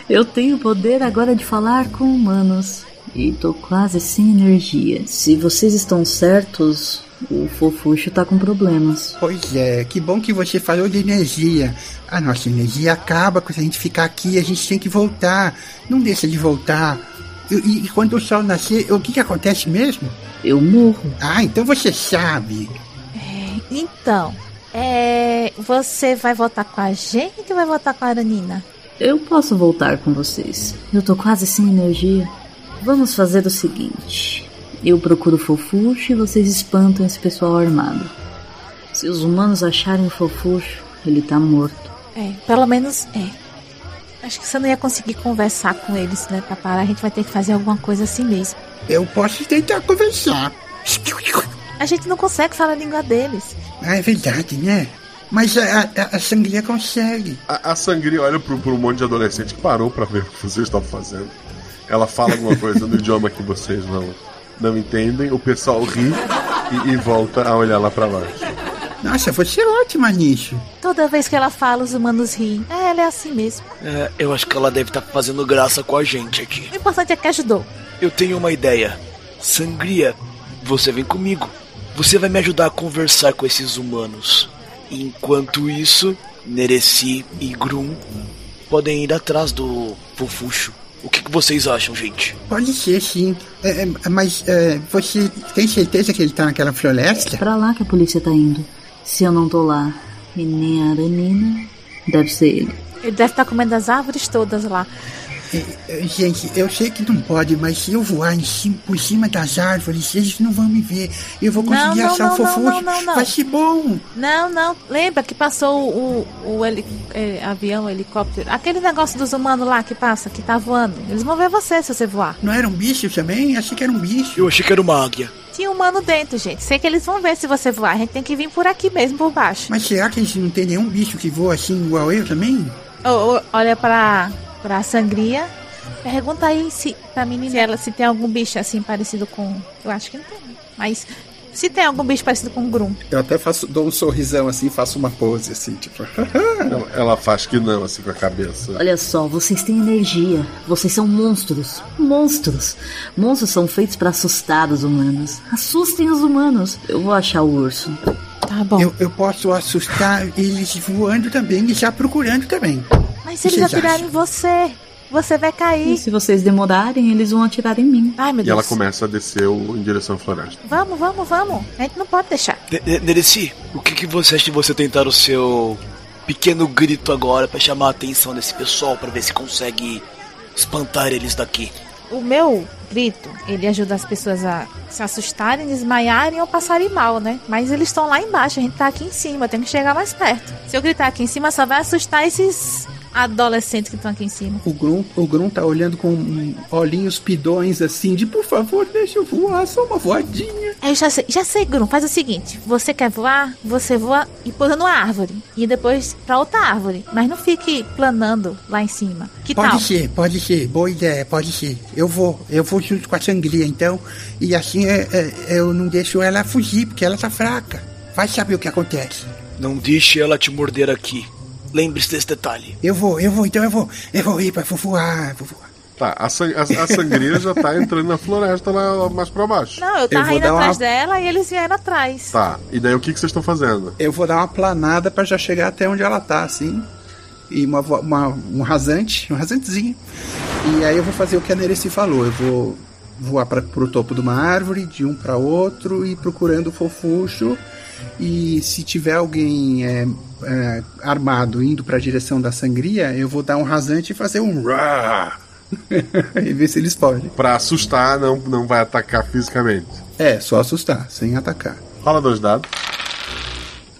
Speaker 14: Eu tenho o poder agora de falar com humanos. E tô quase sem energia. Se vocês estão certos, o fofuxo tá com problemas.
Speaker 8: Pois é, que bom que você falou de energia. A nossa energia acaba quando a gente ficar aqui, a gente tem que voltar. Não deixa de voltar. E, e- e quando o sol nascer, o que, que acontece mesmo?
Speaker 14: Eu morro.
Speaker 8: Ah, então você sabe.
Speaker 4: Então, é. Você vai votar com a gente ou vai votar com a Aranina?
Speaker 14: Eu posso voltar com vocês. Eu tô quase sem energia. Vamos fazer o seguinte: eu procuro o fofuxo e vocês espantam esse pessoal armado. Se os humanos acharem o fofuxo, ele tá morto.
Speaker 4: É, pelo menos é. Acho que você não ia conseguir conversar com eles, né, pra parar. A gente vai ter que fazer alguma coisa assim mesmo.
Speaker 8: Eu posso tentar conversar.
Speaker 4: A gente não consegue falar a língua deles.
Speaker 8: Ah, é verdade, né? Mas a, a, a sangria consegue.
Speaker 1: A, a sangria olha pro, pro monte de adolescente que parou pra ver o que vocês estão fazendo. Ela fala alguma coisa no idioma que vocês não, não entendem. O pessoal ri e, e volta a olhar lá pra baixo.
Speaker 8: Nossa, você é ótima nisso.
Speaker 4: Toda vez que ela fala, os humanos riem. É, ela é assim mesmo.
Speaker 10: É, eu acho que ela deve estar fazendo graça com a gente aqui.
Speaker 4: O importante é que ajudou.
Speaker 10: Eu tenho uma ideia. Sangria, você vem comigo. Você vai me ajudar a conversar com esses humanos. Enquanto isso, Nereci e Grum podem ir atrás do Fofuxo. O que, que vocês acham, gente?
Speaker 8: Pode ser, sim. É, é, mas é, você tem certeza que ele tá naquela floresta?
Speaker 14: É pra lá que a polícia tá indo. Se eu não tô lá e nem a Aranina, deve ser ele.
Speaker 4: Ele deve estar comendo as árvores todas lá.
Speaker 8: Gente, eu sei que não pode, mas se eu voar em cima, por cima das árvores, eles não vão me ver. Eu vou conseguir
Speaker 4: não, não,
Speaker 8: achar
Speaker 4: não,
Speaker 8: o fofuxo.
Speaker 4: não, não, não.
Speaker 8: Vai ser bom.
Speaker 4: Não, não. Lembra que passou o, o heli- é, avião, helicóptero? Aquele negócio dos humanos lá que passa, que tá voando. Eles vão ver você se você voar.
Speaker 8: Não era um bicho também? Achei que era um bicho.
Speaker 10: Eu achei que era uma águia.
Speaker 4: Tinha humano dentro, gente. Sei que eles vão ver se você voar. A gente tem que vir por aqui mesmo, por baixo.
Speaker 8: Mas será que eles não tem nenhum bicho que voa assim igual eu também?
Speaker 4: Ô, ô, olha pra, pra sangria. Pergunta aí se, pra menina se ela se tem algum bicho assim parecido com. Eu acho que não tem. Mas se tem algum bicho parecido com um Grum.
Speaker 6: Eu até faço, dou um sorrisão assim, faço uma pose assim, tipo.
Speaker 1: ela, ela faz que não, assim, com a cabeça.
Speaker 14: Olha só, vocês têm energia. Vocês são monstros. Monstros. Monstros são feitos pra assustar os humanos. Assustem os humanos. Eu vou achar o urso.
Speaker 4: Tá bom.
Speaker 8: Eu, eu posso assustar eles voando também e já procurando também.
Speaker 4: Mas se eles atirarem em você, você vai cair.
Speaker 14: E se vocês demorarem, eles vão atirar em mim.
Speaker 4: Ai, meu
Speaker 1: E ela
Speaker 4: Deus.
Speaker 1: começa a descer o- em direção à floresta.
Speaker 4: Vamos, vamos, vamos. A gente não pode deixar.
Speaker 10: Ne- Ne- Nereci, o que, que você acha de você tentar o seu pequeno grito agora pra chamar a atenção desse pessoal pra ver se consegue espantar eles daqui?
Speaker 4: O meu grito, ele ajuda as pessoas a se assustarem, desmaiarem ou passarem mal, né? Mas eles estão lá embaixo, a gente tá aqui em cima, eu tenho que chegar mais perto. Se eu gritar aqui em cima, só vai assustar esses adolescentes que estão aqui em cima.
Speaker 6: O Grum, o Grum tá olhando com olhinhos pidões assim, de por favor, deixa eu voar, só uma voadinha.
Speaker 4: Eu já sei, já sei, Grum, faz o seguinte: você quer voar, você voa e pousa numa árvore. E depois pra outra árvore. Mas não fique planando lá em cima. Que
Speaker 8: pode
Speaker 4: tal?
Speaker 8: ser, pode ser, boa ideia, pode ser. Eu vou, eu vou junto com a sangria então, e assim é, é, eu não deixo ela fugir, porque ela tá fraca. Vai saber o que acontece.
Speaker 10: Não deixe ela te morder aqui. Lembre-se desse detalhe.
Speaker 8: Eu vou, eu vou, então eu vou, eu vou ir pra voar, vou voar.
Speaker 1: Tá, a, san- a, a sangria já tá entrando na floresta lá mais pra baixo.
Speaker 4: Não, eu tava
Speaker 6: vou
Speaker 4: indo
Speaker 6: dar uma-
Speaker 4: atrás dela e eles vieram atrás.
Speaker 1: Tá, e daí o que, que vocês estão fazendo?
Speaker 6: Eu vou dar uma planada pra já chegar até onde ela tá, assim. E uma, uma- um rasante, um rasantezinho. E aí eu vou fazer o que a Nereci falou. Eu vou voar pra, pro topo de uma árvore, de um pra outro, e procurando o fofuxo. E se tiver alguém é, é, armado indo pra direção da sangria, eu vou dar um rasante e fazer um rá. e ver se eles podem.
Speaker 1: Pra assustar, não, não vai atacar fisicamente.
Speaker 6: É, só assustar, sem atacar.
Speaker 1: Fala dois dados.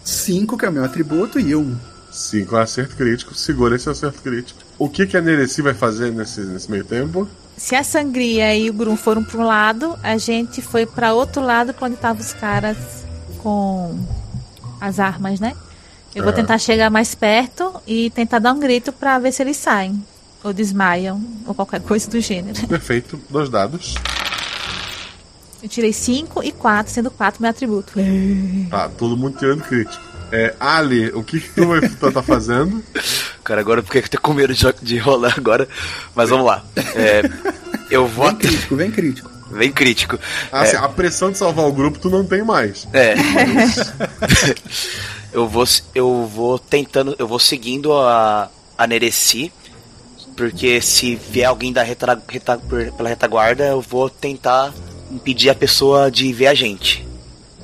Speaker 6: Cinco que é o meu atributo e um.
Speaker 1: Cinco é acerto crítico. Segura esse acerto crítico. O que, que a Nereci vai fazer nesse, nesse meio tempo?
Speaker 4: Se a sangria e o Grum foram para um lado, a gente foi para outro lado quando estavam os caras com as armas, né? Eu vou
Speaker 1: É.
Speaker 4: tentar chegar mais perto e tentar dar um grito para ver se eles saem. Ou desmaiam, ou qualquer coisa do gênero.
Speaker 1: Perfeito. Dois dados.
Speaker 4: Eu tirei 5 e 4, sendo 4 meu atributo.
Speaker 1: Tá, todo mundo tirando crítico. É, Ali, o que, que tu vai tá fazendo?
Speaker 10: Cara, agora por que eu tô com medo de, de rolar agora? Mas vamos lá. É, eu vou.
Speaker 6: Vem crítico, vem crítico.
Speaker 10: Vem crítico.
Speaker 1: Ah, assim,
Speaker 10: É,
Speaker 1: a pressão de salvar o grupo tu não tem mais.
Speaker 10: É. eu vou eu vou tentando, eu vou seguindo a a Nereci, porque se vier alguém da reta, reta- pela retaguarda, eu vou tentar impedir a pessoa de ver a gente.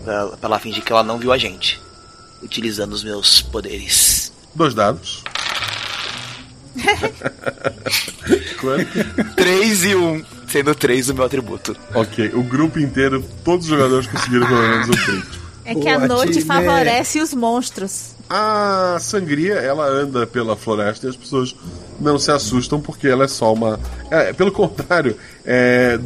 Speaker 10: Pra, pra ela fingir que ela não viu a gente. Utilizando os meus poderes.
Speaker 1: Dois dados. Quanto?
Speaker 10: 3 e 1, um, sendo 3 o meu atributo.
Speaker 1: Ok, o grupo inteiro, todos os jogadores conseguiram pelo menos um crítico.
Speaker 4: É que a
Speaker 1: Boa,
Speaker 4: noite
Speaker 1: time.
Speaker 4: favorece os monstros.
Speaker 1: A sangria, ela anda pela floresta e as pessoas não se assustam porque ela é só uma. É, pelo contrário, é,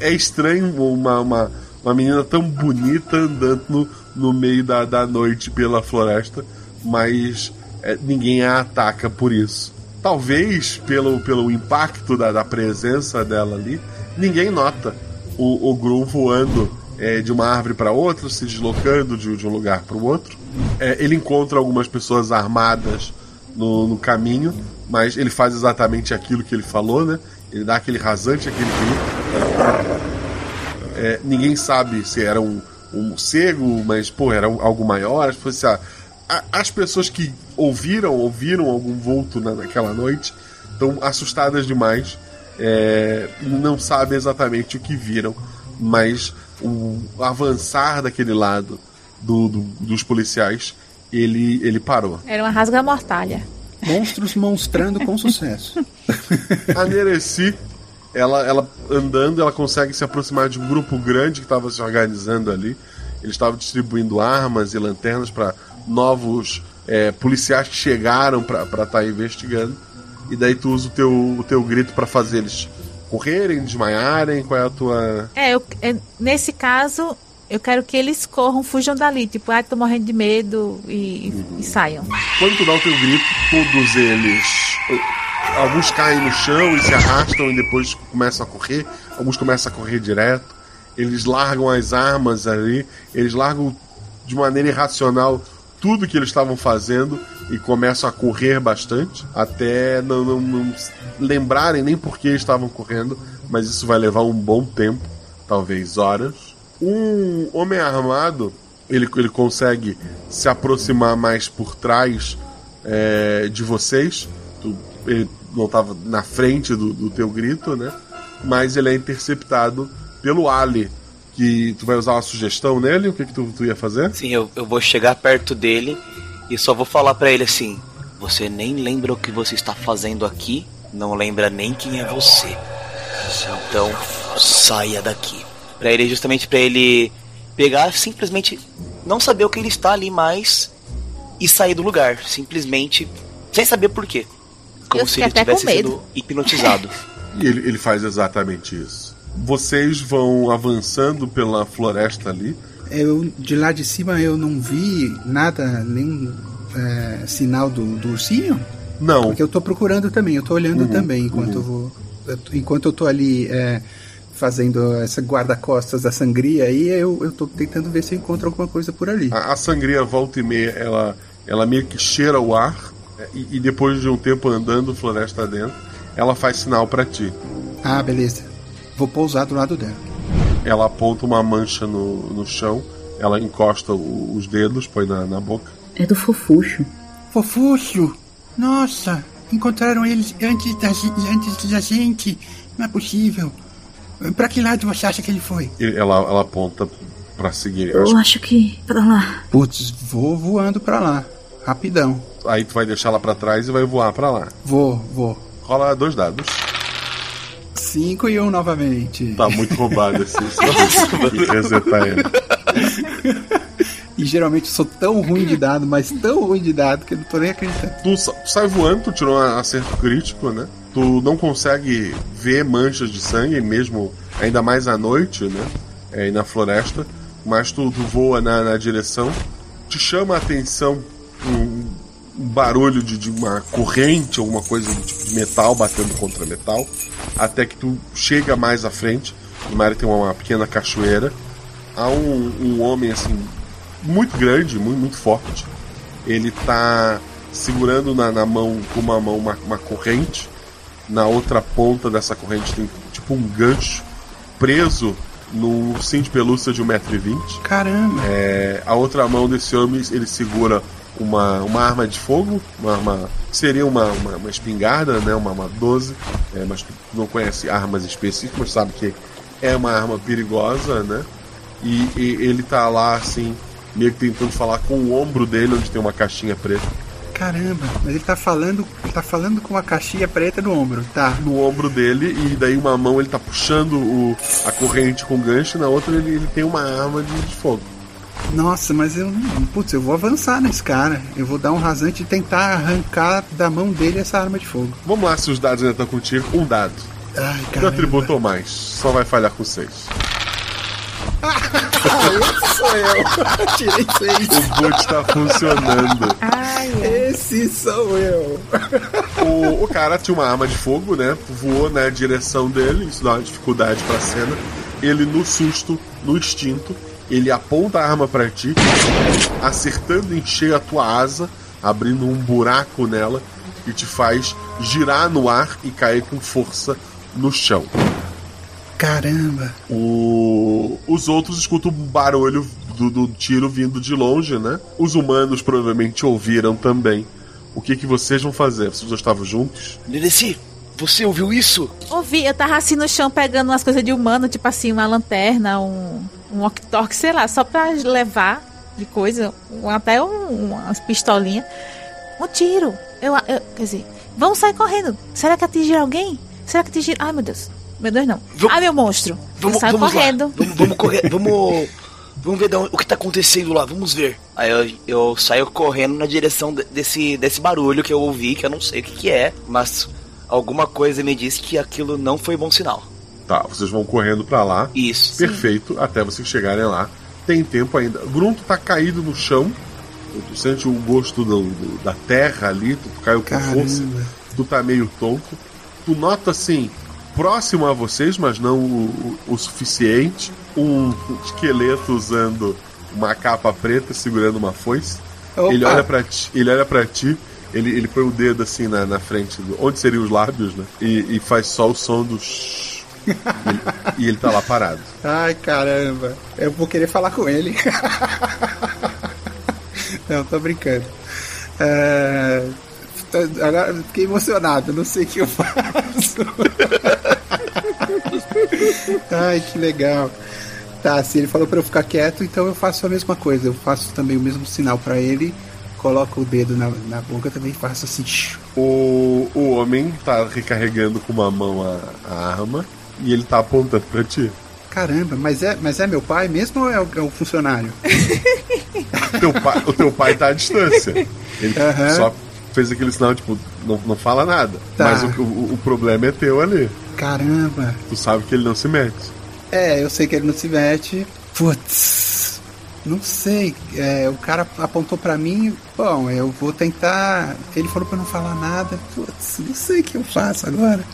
Speaker 1: é estranho uma, uma, uma menina tão bonita andando no, no meio da, da noite pela floresta, mas é, ninguém a ataca por isso. Talvez pelo, pelo impacto da, da presença dela ali, ninguém nota o, o Grum voando é, de uma árvore para outra, se deslocando de, de um lugar para o outro. É, ele encontra algumas pessoas armadas no, no, caminho, mas ele faz exatamente aquilo que ele falou, né? Ele dá aquele rasante, aquele grito. É, ninguém sabe se era um, um morcego, mas, pô, era algo maior. As pessoas, as pessoas que ouviram, ouviram algum vulto na, naquela noite, estão assustadas demais. É, não sabem exatamente o que viram, mas o avançar daquele lado do, do, dos policiais, ele, ele parou.
Speaker 4: Era uma rasga-mortalha.
Speaker 6: Monstros monstrando com sucesso.
Speaker 1: A Nereci, ela, ela andando, ela consegue se aproximar de um grupo grande que estava se organizando ali. Eles estavam distribuindo armas e lanternas para novos é, policiais que chegaram para estar tá investigando. E daí tu usa o teu, o teu grito para fazer eles correrem, desmaiarem? Qual é a tua.
Speaker 4: É, eu, é, nesse caso, eu quero que eles corram, fujam dali. Tipo, ah, tô morrendo de medo e, uhum. e, saiam.
Speaker 1: Quando tu dá o teu grito, todos eles. Alguns caem no chão e se arrastam e depois começam a correr. Alguns começam a correr direto. Eles largam as armas ali. Eles largam de maneira irracional tudo que eles estavam fazendo e começam a correr bastante, até não, não, não lembrarem nem por que estavam correndo, mas isso vai levar um bom tempo, talvez horas. Um homem armado, ele, ele consegue se aproximar mais por trás é, de vocês. Tu, ele não estava na frente do, do teu grito, né? Mas ele é interceptado pelo Ali, que tu vai usar uma sugestão nele? O que, que tu, tu ia fazer?
Speaker 5: Sim, eu, eu vou chegar perto dele e só vou falar para ele assim: Você nem lembra o que você está fazendo aqui, não lembra nem quem é você. Então saia daqui. Para ele, justamente para ele pegar, simplesmente não saber o que ele está ali mais e sair do lugar, simplesmente sem saber por quê. Como
Speaker 4: eu
Speaker 5: se ele tivesse sido hipnotizado.
Speaker 1: e ele, ele faz exatamente isso. Vocês vão avançando pela floresta ali
Speaker 6: eu de lá de cima eu não vi nada, nenhum é, sinal do, do, ursinho?
Speaker 1: Não.
Speaker 6: Porque eu tô procurando também, eu tô olhando uhum, também enquanto uhum. eu vou. Enquanto eu tô ali é, fazendo essa guarda-costas da sangria aí, eu, eu tô tentando ver se eu encontro alguma coisa por ali.
Speaker 1: A, a sangria volta e meia, ela, ela meio que cheira o ar, é, e, e depois de um tempo andando floresta dentro, ela faz sinal para ti.
Speaker 6: Ah, beleza. Vou pousar do lado dela.
Speaker 1: Ela aponta uma mancha no, no chão, ela encosta o, os dedos, põe na, na boca.
Speaker 14: É do fofuxo.
Speaker 8: Fofuxo? Nossa, encontraram eles antes da, antes da gente. Não é possível. Pra que lado você acha que ele foi?
Speaker 1: Ela, ela aponta pra seguir.
Speaker 14: Eu acho, acho que pra lá.
Speaker 6: Putz, vou voando pra lá. Rapidão.
Speaker 1: Aí tu vai deixar ela pra trás e vai voar pra lá.
Speaker 6: Vou, vou.
Speaker 1: Rola dois dados.
Speaker 6: 5 e 1 um novamente.
Speaker 1: Tá muito roubado esse. que resetar ele.
Speaker 6: E geralmente sou tão ruim de dado, mas tão ruim de dado que eu não tô nem acreditando.
Speaker 1: Tu sai voando, tu tirou um acerto crítico, né? Tu não consegue ver manchas de sangue, mesmo ainda mais à noite, né? É, aí na floresta. Mas tu, tu voa na, na, direção. Te chama a atenção um, um barulho de, de, uma corrente, alguma coisa do tipo de metal batendo contra metal, até que tu chega mais à frente, numa área tem uma, uma pequena cachoeira, há um, um, homem assim muito grande, muito, muito forte. Ele tá segurando na, na mão com uma mão uma, uma, corrente, na outra ponta dessa corrente tem tipo um gancho preso num ursinho de pelúcia de 1,20m.
Speaker 6: Caramba!
Speaker 1: É, a outra mão desse homem ele segura uma, uma arma de fogo, uma arma seria uma, uma, uma espingarda, né, uma, uma 12, é, mas não conhece armas específicas, mas sabe que é uma arma perigosa, né? E, e, ele tá lá assim, meio que tentando falar com o ombro dele, onde tem uma caixinha preta.
Speaker 6: Caramba, mas ele tá falando, ele tá falando com uma caixinha preta no ombro, tá?
Speaker 1: No ombro dele, e daí uma mão ele tá puxando o, a corrente com gancho, na outra ele, ele tem uma arma de, de fogo.
Speaker 6: Nossa, mas eu. Putz, eu vou avançar nesse cara. Eu vou dar um rasante e tentar arrancar da mão dele essa arma de fogo.
Speaker 1: Vamos lá, se os dados ainda estão contigo. Um dado.
Speaker 6: Ai,
Speaker 1: cara. atributo ou mais. Só vai falhar com seis.
Speaker 6: esse sou eu. Tirei seis.
Speaker 1: O boot tá funcionando.
Speaker 6: Ai, esse sou eu.
Speaker 1: O, o cara tinha uma arma de fogo, né? Voou na direção dele, isso dá uma dificuldade pra cena. ele no susto, no instinto, ele aponta a arma para ti, acertando em cheio a tua asa, abrindo um buraco nela e te faz girar no ar e cair com força no chão.
Speaker 6: Caramba!
Speaker 1: O... Os outros escutam um barulho do, do, tiro vindo de longe, né? Os humanos provavelmente ouviram também. O que, que vocês vão fazer? Vocês já estavam juntos?
Speaker 10: Nereci, você ouviu isso?
Speaker 4: Ouvi, eu tava assim no chão pegando umas coisas de humano, tipo assim, uma lanterna, um, um walkie sei lá, só pra levar de coisa, um, até um, umas pistolinhas. Um tiro. Eu, eu, quer dizer, vamos sair correndo. Será que atingiram alguém? Será que atingiram. Ai, meu Deus. Meu Deus, não. Ah, meu monstro.
Speaker 10: Vamos,
Speaker 4: correndo.
Speaker 10: Vamos, vamos correr. Vamos. Vamos ver de onde- o que tá acontecendo lá. Vamos ver.
Speaker 5: Aí eu, eu saio correndo na direção de- desse, desse barulho que eu ouvi, que eu não sei o que, que é, mas alguma coisa me diz que aquilo não foi bom sinal.
Speaker 1: Tá, vocês vão correndo pra lá.
Speaker 5: Isso.
Speaker 1: Perfeito, até vocês chegarem lá. Tem tempo ainda. O Grunto tá caído no chão. Tu sente o gosto do- do- da terra ali, tu caiu com
Speaker 6: Caramba.
Speaker 1: força. Tu tá meio tonto. Tu nota assim, próximo a vocês, mas não o, o- o suficiente, um esqueleto usando uma capa preta segurando uma foice.
Speaker 6: Opa.
Speaker 1: Ele olha para ti, ele olha para ti, ele, ele põe o dedo assim na, na frente, do, onde seriam os lábios, né? E, e faz só o som do shhh. E ele, e ele tá lá parado.
Speaker 6: Ai, caramba. Eu vou querer falar com ele. Não, tô brincando. É, Agora fiquei emocionado, não sei o que eu faço. Ai, que legal. Tá, se ele falou pra eu ficar quieto, então eu faço a mesma coisa. Eu faço também o mesmo sinal pra ele, coloco o dedo na, na boca também faço assim.
Speaker 1: O, o homem tá recarregando com uma mão a, a arma e ele tá apontando pra ti.
Speaker 6: Caramba, mas é, mas é meu pai mesmo ou é o, é o funcionário?
Speaker 1: Teu pai- o teu pai tá à distância. Ele
Speaker 6: Aham.
Speaker 1: só fez aquele sinal, tipo, não, não fala nada.
Speaker 6: Tá.
Speaker 1: Mas o, o, o problema é teu ali.
Speaker 6: Caramba.
Speaker 1: Tu sabe que ele não se mete.
Speaker 6: É, eu sei que ele não se mete. Putz, não sei. É, o cara apontou pra mim. Bom, eu vou tentar. Ele falou pra não falar nada. Putz, não sei o que eu faço agora.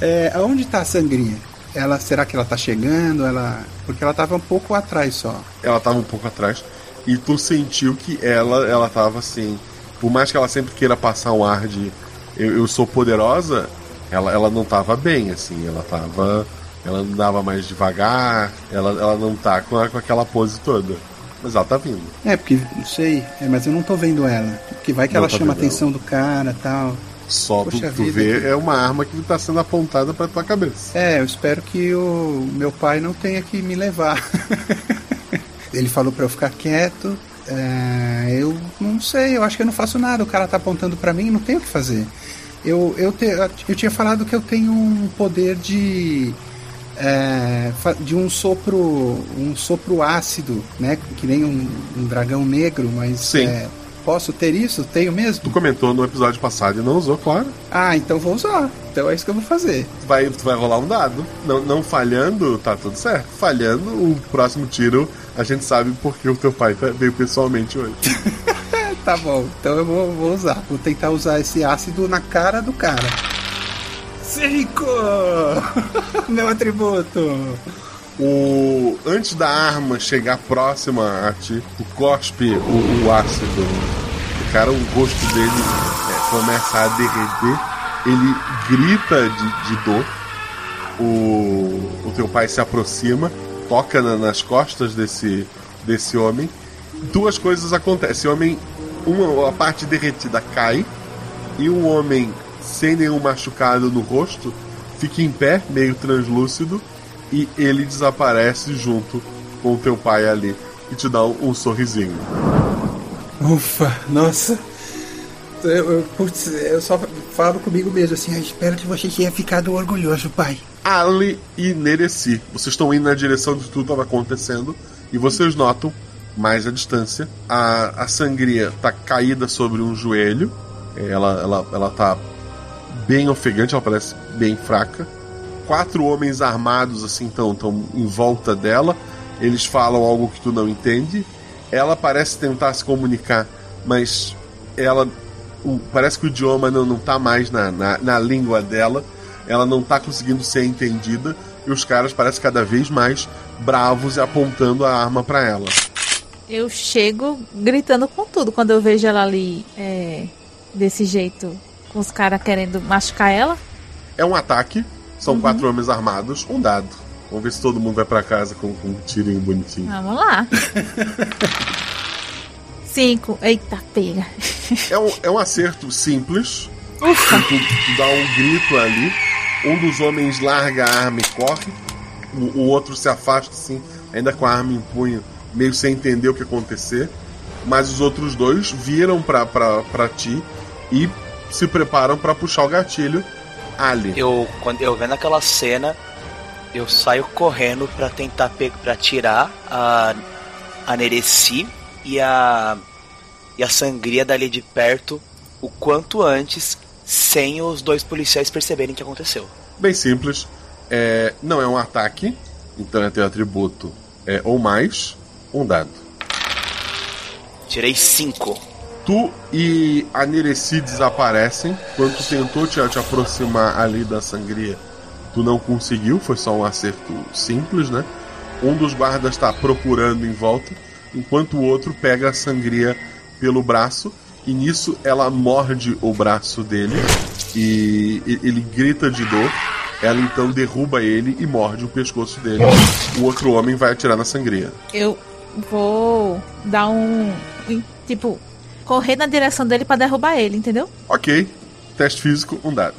Speaker 6: É, aonde tá a sangria? Ela, será que ela tá chegando? Ela, porque ela tava um pouco atrás só.
Speaker 1: Ela tava um pouco atrás e tu sentiu que ela, ela tava assim. Por mais que ela sempre queira passar um ar de eu, eu sou poderosa, ela, ela não tava bem, assim. Ela tava. Ela andava mais devagar, ela, ela não tá com, a- com aquela pose toda. Mas ela tá vindo.
Speaker 6: É, porque não sei, é, mas eu não tô vendo ela. Porque vai que
Speaker 1: Não
Speaker 6: ela
Speaker 1: tá
Speaker 6: chama a atenção do cara tal.
Speaker 1: Só tu,
Speaker 6: Poxa
Speaker 1: tu
Speaker 6: vida,
Speaker 1: vê,
Speaker 6: que-
Speaker 1: é uma arma que tá sendo apontada pra tua cabeça.
Speaker 6: É, eu espero que o meu pai não tenha que me levar. Ele falou pra eu ficar quieto. é, eu não sei, eu acho que eu não faço nada. O cara tá apontando pra mim, não tenho o que fazer. Eu, eu, te- eu tinha falado que eu tenho um poder de. é, de um sopro um sopro ácido, né? Que nem um, um dragão negro, mas
Speaker 1: Sim.
Speaker 6: é, posso ter isso? Tenho mesmo?
Speaker 1: Tu comentou no episódio passado e não usou, claro.
Speaker 6: Ah, então vou usar. Então é isso que eu vou fazer.
Speaker 1: Vai, tu vai rolar um dado. Não, não falhando, tá tudo certo. Falhando, o próximo tiro, a gente sabe porque o teu pai tá- veio pessoalmente hoje.
Speaker 6: Tá bom, então eu vou, vou usar. Vou tentar usar esse ácido na cara do cara. Cinco! Meu atributo!
Speaker 1: O, antes da arma chegar próxima a ti, tu cospe o, o ácido. O cara, o rosto dele é, começa a derreter. Ele grita de, de dor. O, o teu pai se aproxima, toca na- nas costas desse, desse homem. Duas coisas acontecem. O homem, uma a parte derretida cai e o homem sem nenhum machucado no rosto fica em pé, meio translúcido, e ele desaparece junto com o teu pai ali e te dá um, um sorrisinho.
Speaker 6: Ufa, nossa. Eu, eu, putz, eu só falo comigo mesmo assim, "Ah, espero que você tenha ficado orgulhoso, pai.
Speaker 1: Ali e Nereci, vocês estão indo na direção de tudo estava acontecendo e vocês notam mais à distância a, a sangria tá caída sobre um joelho, ela, ela, ela tá bem ofegante, ela parece bem fraca. Quatro homens armados assim estão tão em volta dela. Eles falam algo que tu não entende. Ela parece tentar se comunicar, mas ela o- parece que o idioma não, não tá mais na, na, na língua dela. Ela não tá conseguindo ser entendida. e os caras parecem cada vez mais bravos e apontando a arma para ela.
Speaker 4: Eu chego gritando com tudo quando eu vejo ela ali é, desse jeito, com os caras querendo machucar ela.
Speaker 1: É um ataque, são quatro homens armados, um dado. Vamos ver se todo mundo vai para casa com, com um tirinho bonitinho.
Speaker 4: Vamos lá. Cinco. Eita, pega.
Speaker 1: É um, é um acerto simples. Tu, tu dá um grito ali. Um dos homens larga a arma e corre. O, o outro se afasta assim, ainda com a arma em punho, meio sem entender o que acontecer. Mas os outros dois viram pra ti e se preparam pra puxar o gatilho. Ali.
Speaker 5: Eu, quando eu vendo aquela cena, eu saio correndo pra tentar pra tirar a, a Nereci e a e a sangria dali de perto o quanto antes, sem os dois policiais perceberem o que aconteceu.
Speaker 1: Bem simples. É, não é um ataque, então é teu atributo é, ou mais, um dado.
Speaker 5: Tirei cinco.
Speaker 1: Tu e a Nereci desaparecem. Quando tu tentou te, te aproximar ali da sangria, tu não conseguiu, foi só um acerto simples, né? Um dos guardas está procurando em volta, enquanto o outro pega a sangria pelo braço. E nisso ela morde o braço dele e ele grita de dor. Ela então derruba ele e morde o pescoço dele. O outro homem vai atirar na sangria.
Speaker 4: Eu vou dar um. Tipo, correr na direção dele pra derrubar ele, entendeu?
Speaker 1: Ok. Teste físico, um dado.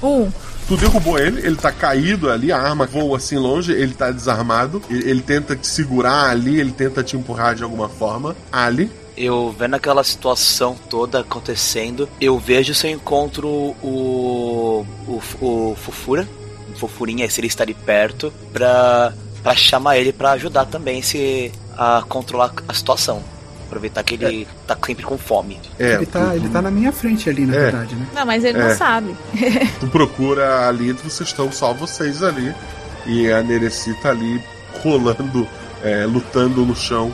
Speaker 4: Um.
Speaker 1: Tu derrubou ele, ele tá caído ali, a arma voa assim longe, ele tá desarmado. Ele, ele tenta te segurar ali, ele tenta te empurrar de alguma forma. Ali.
Speaker 5: Eu vendo aquela situação toda acontecendo, eu vejo se eu encontro o. o, o Fufura, o Fufurinha, se ele está ali perto, pra, pra chamar ele pra ajudar também se a controlar a situação. Aproveitar que ele tá sempre com fome.
Speaker 1: É,
Speaker 6: ele, tá, ele tá na minha frente ali, na
Speaker 1: É.
Speaker 6: verdade, né?
Speaker 4: Não, mas ele
Speaker 1: É.
Speaker 4: não sabe.
Speaker 1: Tu procura ali, vocês estão só vocês ali. E a Nereci tá ali rolando, é, lutando no chão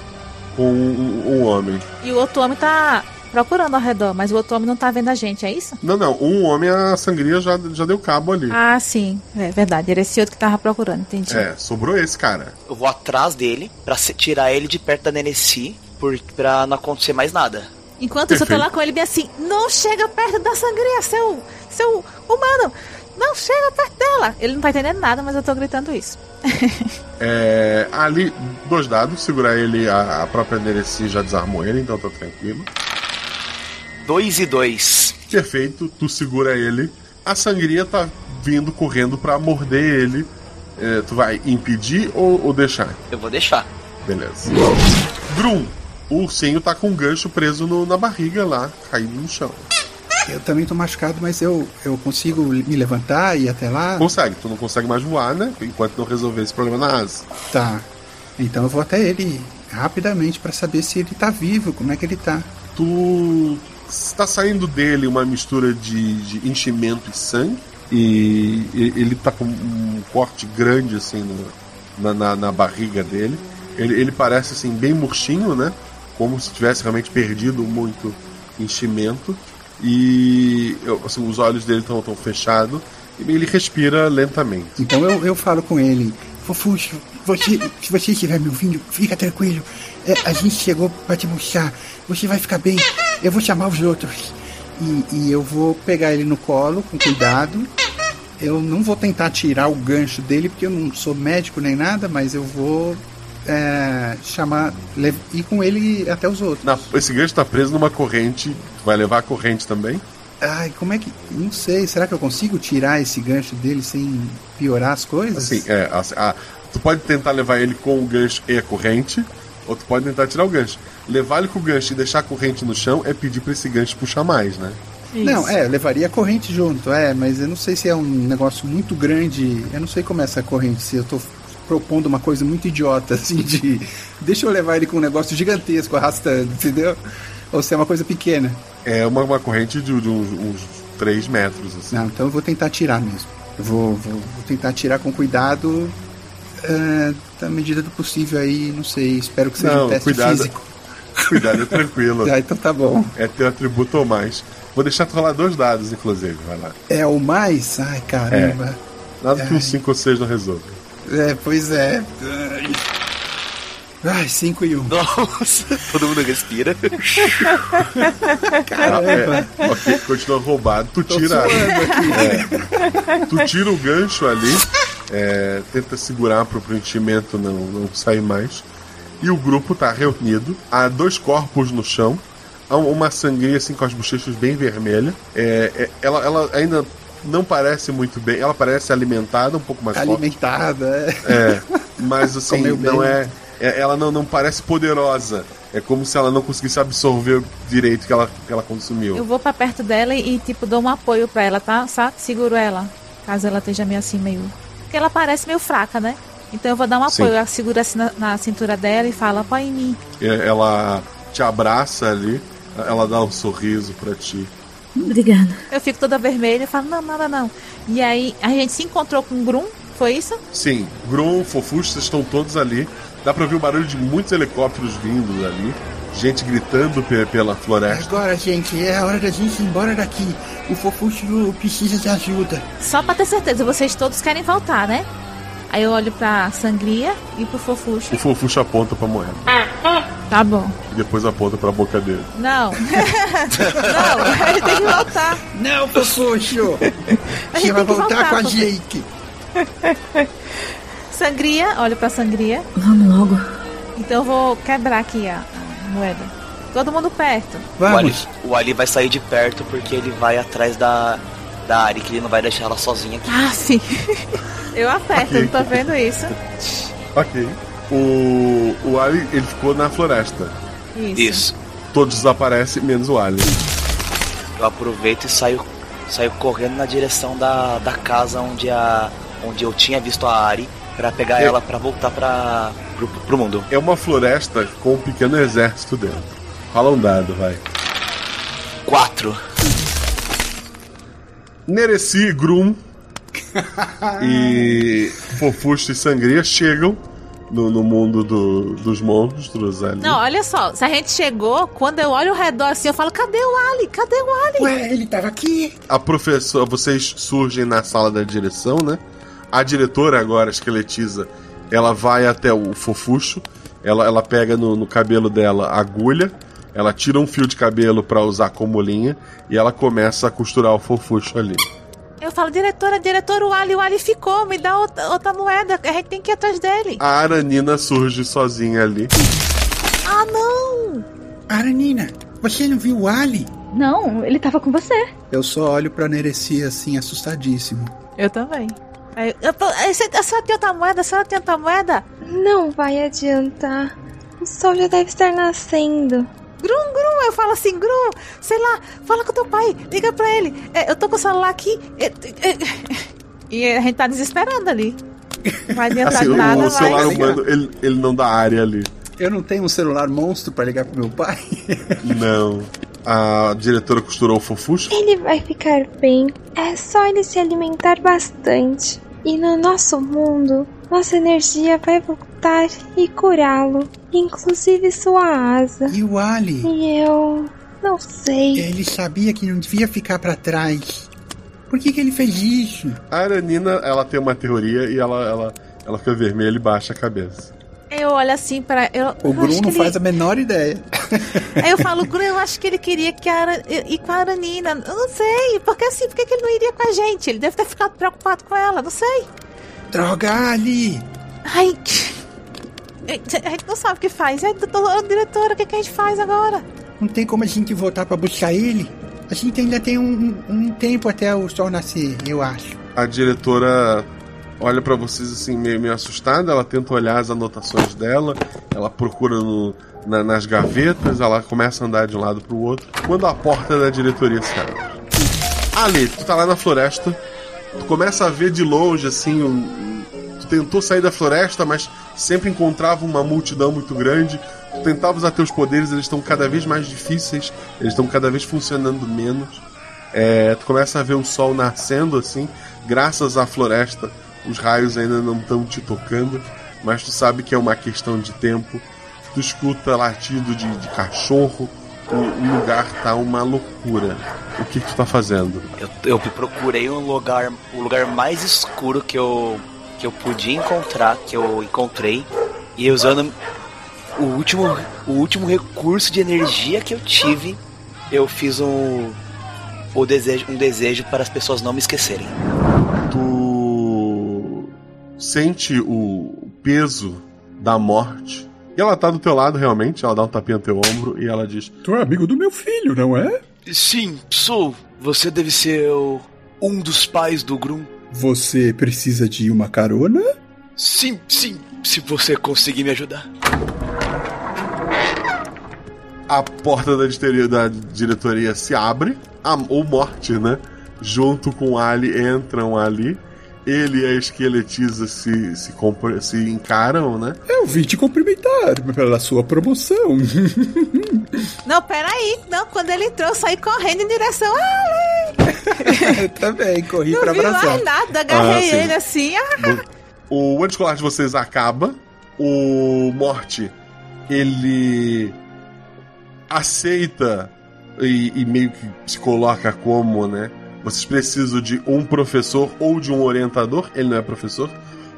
Speaker 1: com um, um homem.
Speaker 4: E o outro homem tá procurando ao redor, mas o outro homem não tá vendo a gente, é isso?
Speaker 1: Não, não, um homem a sangria já, já deu cabo ali.
Speaker 4: Ah, sim. É verdade. Era esse outro que tava procurando, entendi.
Speaker 1: É, sobrou esse cara.
Speaker 5: Eu vou atrás dele pra tirar ele de perto da Neneci, por, pra não acontecer mais nada.
Speaker 4: Enquanto eu tô
Speaker 5: Perfeito.
Speaker 4: lá com ele bem assim, não chega perto da sangria, seu, seu humano, não chega perto dela. Ele não tá entendendo nada, mas eu tô gritando isso.
Speaker 1: É, ali, dois dados, segurar ele, a, a própria Nereci já desarmou ele, então tá tranquilo.
Speaker 5: Dois e dois.
Speaker 1: Perfeito, tu segura ele. A sangria tá vindo correndo pra morder ele. É, tu vai impedir ou, ou deixar?
Speaker 5: Eu vou deixar.
Speaker 1: Beleza. Grum, o ursinho tá com um gancho preso no- na barriga lá, caído no chão.
Speaker 6: Eu também tô machucado, mas eu, eu consigo me levantar e ir até lá?
Speaker 1: Consegue, tu não consegue mais voar, né? Enquanto não resolver esse problema na asa.
Speaker 6: Tá. Então eu vou até ele rapidamente pra saber se ele tá vivo, como é que ele tá.
Speaker 1: Tu está saindo dele uma mistura de, de enchimento e sangue. E e- ele tá com um corte grande assim no- na, na, na barriga dele. Ele, ele parece assim bem murchinho, né? Como se tivesse realmente perdido muito enchimento. E assim, os olhos dele estão tão fechados. E ele respira lentamente.
Speaker 6: Então eu, eu falo com ele, Fofuxo, você, se você estiver me ouvindo, fica tranquilo. É, a gente chegou pra te buscar. Você vai ficar bem. Eu vou chamar os outros. E, e eu vou pegar ele no colo, com cuidado. Eu não vou tentar tirar o gancho dele, porque eu não sou médico nem nada, mas eu vou é, chamar, ir com ele até os outros.
Speaker 1: Na- esse gancho tá preso numa corrente. Tu vai levar a corrente também?
Speaker 6: Ai, como é que. Não sei, será que eu consigo tirar esse gancho dele sem piorar as coisas?
Speaker 1: Assim, é, assim, ah, tu pode tentar levar ele com o gancho e a corrente, ou tu pode tentar tirar o gancho. Levar ele com o gancho e deixar a corrente no chão é pedir pra esse gancho puxar mais, né?
Speaker 6: Não, é, eu levaria a corrente junto, é, mas eu não sei se é um negócio muito grande. Eu não sei como é essa corrente, se eu tô propondo uma coisa muito idiota, assim, de. Deixa eu levar ele com um negócio gigantesco arrastando, entendeu? Ou se é uma coisa pequena.
Speaker 1: É uma, uma corrente de, de uns, uns 3 metros, assim.
Speaker 6: Não, então eu vou tentar tirar mesmo. Eu vou, vou, vou tentar tirar com cuidado, é, da medida do possível aí, não sei, espero que seja
Speaker 1: Não,
Speaker 6: um teste
Speaker 1: cuidado.
Speaker 6: físico.
Speaker 1: Cuidado, é tranquilo.
Speaker 6: Ah, então tá bom.
Speaker 1: É teu atributo ou mais. Vou deixar tu rolar dois dados, inclusive, vai lá.
Speaker 6: É o mais? Ai, caramba.
Speaker 1: Nada que um 5 ou 6 não resolva.
Speaker 6: É, pois é. Ai, 5 e 1. Um.
Speaker 5: Nossa, todo mundo respira.
Speaker 6: Caramba.
Speaker 1: É, ok, continua roubado. Tu tira. É, tu tira o gancho ali, é, tenta segurar pro preenchimento não, não sair mais. E o grupo tá reunido. Há dois corpos no chão. Há uma sangria assim com as bochechas bem vermelhas. É, é, ela, ela ainda não parece muito bem. Ela parece alimentada, um pouco mais forte.
Speaker 6: Alimentada, é.
Speaker 1: É, mas assim,
Speaker 6: Comeu
Speaker 1: não é, é- Ela não, não parece poderosa. É como se ela não conseguisse absorver direito que ela, que ela consumiu.
Speaker 4: Eu vou pra perto dela e, tipo, dou um apoio pra ela, tá? Sabe? Seguro ela. Caso ela esteja meio assim, meio. Porque ela parece meio fraca, né? Então eu vou dar um
Speaker 1: Sim.
Speaker 4: apoio. Eu seguro assim na, na cintura dela e falo, apoia em mim.
Speaker 1: É, Ela te abraça ali, ela dá um sorriso pra ti.
Speaker 14: Obrigada.
Speaker 4: Eu fico toda vermelha e falo, não, nada não. E aí a gente se encontrou com o Grum, foi isso?
Speaker 1: Sim, Grum, Fofuxo, vocês estão todos ali. Dá pra ouvir o barulho de muitos helicópteros vindo ali. Gente gritando pe- pela floresta.
Speaker 8: Agora, gente, é a hora da gente ir embora daqui. O Fofuxo precisa de ajuda.
Speaker 4: Só pra ter certeza, vocês todos querem voltar, né? Aí eu olho pra Sangria e pro Fofuxo.
Speaker 1: O Fofuxo aponta pra moeda.
Speaker 4: Tá bom.
Speaker 1: E depois aponta pra boca dele.
Speaker 4: Não. não, a gente tem que voltar.
Speaker 8: Não, Fofuxo! Você
Speaker 4: gente
Speaker 8: vai
Speaker 4: que
Speaker 8: voltar com a gente.
Speaker 4: Sangria, olho pra Sangria.
Speaker 14: Vamos logo.
Speaker 4: Então eu vou quebrar aqui a, a moeda. Todo mundo perto.
Speaker 5: O Ali, o Ali vai sair de perto porque ele vai atrás da, da Ari, que ele não vai deixar ela sozinha aqui.
Speaker 4: Ah, sim. Eu aperto,
Speaker 1: Ok.
Speaker 4: não tô vendo isso.
Speaker 1: Ok. O, o Ali, ele ficou na floresta.
Speaker 4: Isso.
Speaker 5: Isso.
Speaker 1: Todos desaparecem, menos o Ali.
Speaker 5: Eu aproveito e saio, saio correndo na direção da, da casa onde, a, onde eu tinha visto a Ari pra pegar
Speaker 1: Eu-
Speaker 5: ela pra voltar pra, pro, pro mundo.
Speaker 1: É uma floresta com um pequeno exército dentro. Fala um dado, vai.
Speaker 5: Quatro.
Speaker 1: Nereci, Grum e Fofuxo e Sangria chegam no, no mundo do- dos monstros ali.
Speaker 4: Não, olha só, se a gente chegou, quando eu olho ao redor assim, eu falo, cadê o Ali? Cadê o Ali?
Speaker 8: Ué, ele tava aqui.
Speaker 1: A professora, vocês surgem na sala da direção, né? A diretora agora, a esqueletiza, ela vai até o fofuxo, ela, ela pega no, no cabelo dela a agulha, ela tira um fio de cabelo pra usar como linha e ela começa a costurar o fofuxo ali.
Speaker 4: Eu falo, diretora, diretora, o Ali, o Ali ficou, me dá outra, outra moeda, a gente tem que ir atrás dele.
Speaker 1: A Aranina surge sozinha ali.
Speaker 4: Ah, não!
Speaker 8: Aranina, você não viu o Ali?
Speaker 13: Não, ele tava com você.
Speaker 6: Eu só olho pra Nereci assim, assustadíssimo.
Speaker 4: Eu também. Aí, eu, falo, "Aí, você- a senhora tem outra moeda? A senhora tem outra moeda?
Speaker 9: Não vai adiantar. O sol já deve estar nascendo.
Speaker 4: Grum, Grum, eu falo assim, Grum, sei lá, fala com teu pai, liga pra ele. É, eu tô com o celular aqui. é, é, é." E a gente tá desesperando ali. Não vai adiantar
Speaker 1: Assim, o,
Speaker 4: nada,
Speaker 1: o celular
Speaker 4: mas...
Speaker 1: humano, ele, ele não dá área ali.
Speaker 6: Eu não tenho um celular monstro pra ligar pro meu pai?
Speaker 1: Não. A diretora costurou o fofuxo.
Speaker 9: Ele vai ficar bem. É só ele se alimentar bastante. E no nosso mundo, nossa energia vai voltar e curá-lo. Inclusive sua asa.
Speaker 8: E o Ali?
Speaker 9: E eu. Não sei.
Speaker 8: Ele sabia que não devia ficar pra trás. Por que, que ele fez isso?
Speaker 1: A Aranina, ela tem uma teoria e ela, ela, ela fica vermelha e baixa a cabeça.
Speaker 4: Eu olho assim pra. Eu,
Speaker 6: O
Speaker 4: eu
Speaker 6: não
Speaker 4: ele-
Speaker 6: faz a menor ideia.
Speaker 4: Aí eu falo, Grum, eu acho que ele queria que a Ara... ir com a Aranina. Eu não sei, porque assim, por que que ele não iria com a gente? Ele deve ter ficado preocupado com ela, não sei.
Speaker 8: Droga, Ali!
Speaker 4: Ai. A gente não sabe o que faz. Ai, doutor, diretora, o que, que a gente faz agora?
Speaker 8: Não tem como a gente voltar pra buscar ele? A gente ainda tem um, um- tempo até o sol nascer, eu acho.
Speaker 1: A diretora olha pra vocês assim, meio, meio assustada. Ela tenta olhar as anotações dela. Ela procura no- na- nas gavetas. Ela começa a andar de um lado pro outro. Quando a porta da diretoria se abre. Ali, tu tá lá na floresta. Tu começa a ver de longe, assim, um- tu tentou sair da floresta, mas sempre encontrava uma multidão muito grande. Tu tentava usar teus poderes, eles estão cada vez mais difíceis, eles estão cada vez funcionando menos. É, tu começa a ver o sol nascendo assim, graças à floresta, os raios ainda não estão te tocando, mas tu sabe que é uma questão de tempo. Tu escuta latido de, de cachorro, o, lugar tá uma loucura. O que, que tu tá fazendo?
Speaker 5: Eu, eu procurei um lugar, o lugar mais escuro que eu que eu podia encontrar, que eu encontrei, e usando o último, o último recurso de energia que eu tive, eu fiz um, o desejo, um desejo para as pessoas não me esquecerem.
Speaker 1: Tu sente o peso da morte. E ela tá do teu lado realmente, ela dá um tapinha no teu ombro e ela diz:
Speaker 6: Tu é amigo do meu filho, não é?
Speaker 10: Sim, sou. Você deve ser o, um dos pais do Grum.
Speaker 6: Você precisa de uma carona?
Speaker 10: Sim, sim, se você conseguir me ajudar.
Speaker 1: A porta da diretoria, da diretoria se abre, a, ou morte, né? Junto com Ali entram ali. Ele e a esqueletiza se, se, se encaram, né?
Speaker 6: Eu vim te cumprimentar pela sua promoção.
Speaker 4: Não, peraí. Não, quando ele entrou, eu saí correndo em direção a Ali.
Speaker 6: Também, corri
Speaker 4: Não
Speaker 6: pra
Speaker 4: vi
Speaker 6: abraçar.
Speaker 4: mais nada. Agarrei
Speaker 1: Ah,
Speaker 4: ele assim. ah.
Speaker 1: O ano escolar de vocês acaba. O Morte, ele aceita e, e meio que se coloca como, né? Vocês precisam de um professor ou de um orientador. Ele não é professor,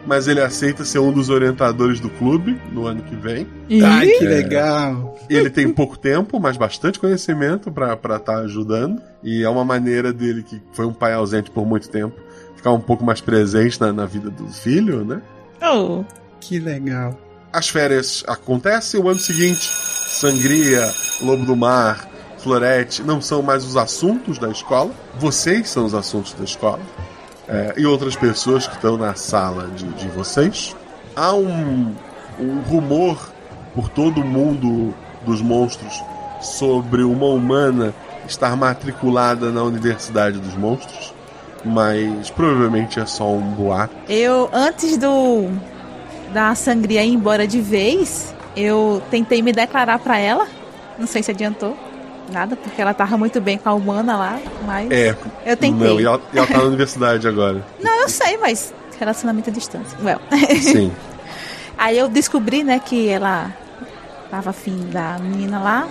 Speaker 1: mas ele aceita ser um dos orientadores do clube no ano que vem.
Speaker 6: Ai, que
Speaker 1: É.
Speaker 6: legal.
Speaker 1: Ele tem pouco tempo, mas bastante conhecimento pra estar ajudando. E é uma maneira dele, que foi um pai ausente por muito tempo, ficar um pouco mais presente na, na vida do filho, né?
Speaker 4: Oh.
Speaker 6: Que legal.
Speaker 1: As férias acontecem, o ano seguinte, sangria, lobo do mar, florete, não são mais os assuntos da escola. Vocês são os assuntos da escola. É, e outras pessoas que estão na sala de, de vocês. Há um, um rumor por todo o mundo dos monstros sobre uma humana estar matriculada na Universidade dos Monstros, mas provavelmente é só um boato.
Speaker 4: Eu, antes do da sangria ir embora de vez, eu tentei me declarar pra ela. Não sei se adiantou. Nada, porque ela tava muito bem com a humana lá, mas.
Speaker 1: É.
Speaker 4: Eu tentei.
Speaker 1: Não, e ela, e ela tá na universidade agora.
Speaker 4: Não, eu sei, mas relacionamento à distância. Well.
Speaker 1: Sim.
Speaker 4: Aí eu descobri, né, que ela tava afim da menina lá.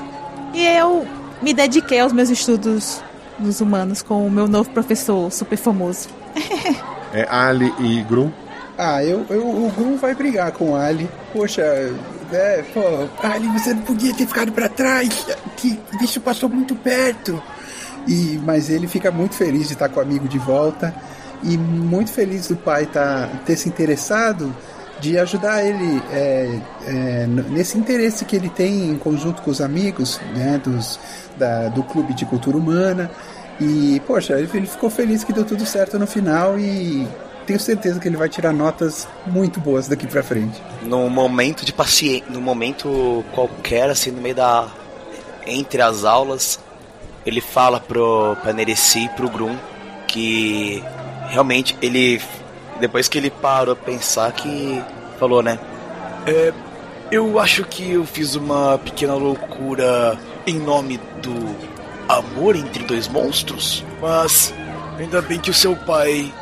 Speaker 4: E eu me dediquei aos meus estudos nos humanos com o meu novo professor super famoso.
Speaker 1: É Ali e Grum.
Speaker 6: Ah, eu, eu, o Grum vai brigar com o Ali. Poxa, é, pô, Ali, você não podia ter ficado pra trás. Que bicho passou muito perto. E, mas ele fica muito feliz de estar com o amigo de volta. E muito feliz do pai tá, ter se interessado de ajudar ele é, é, nesse interesse que ele tem em conjunto com os amigos né, dos, da- do Clube de Cultura Humana. E, poxa, ele ficou feliz que deu tudo certo no final e tenho certeza que ele vai tirar notas muito boas daqui pra frente.
Speaker 5: Num momento de paciência, num momento qualquer, assim, no meio da. Entre as aulas, ele fala pro Nereci e pro Grum que realmente ele. Depois que ele parou a pensar que. Falou, né?
Speaker 10: É, eu acho que eu fiz uma pequena loucura em nome do amor entre dois monstros, mas ainda bem que o seu pai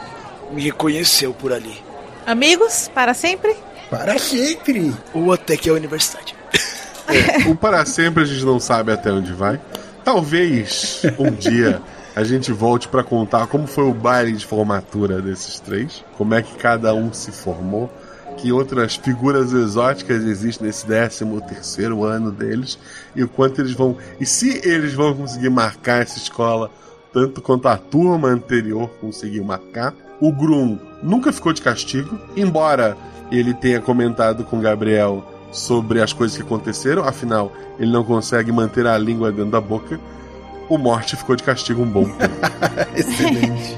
Speaker 10: me reconheceu por ali.
Speaker 4: Amigos, para sempre?
Speaker 6: Para sempre!
Speaker 10: Ou até que a universidade.
Speaker 1: É, o para sempre a gente não sabe até onde vai. Talvez um dia a gente volte pra contar como foi o baile de formatura desses três, como é que cada um se formou, que outras figuras exóticas existem nesse 13 terceiro ano deles e o quanto eles vão e se eles vão conseguir marcar essa escola tanto quanto a turma anterior conseguiu marcar. O Grum nunca ficou de castigo, embora ele tenha comentado com Gabriel sobre as coisas que aconteceram, afinal, ele não consegue manter a língua dentro da boca. O Morte ficou de castigo um bom tempo.
Speaker 6: Excelente.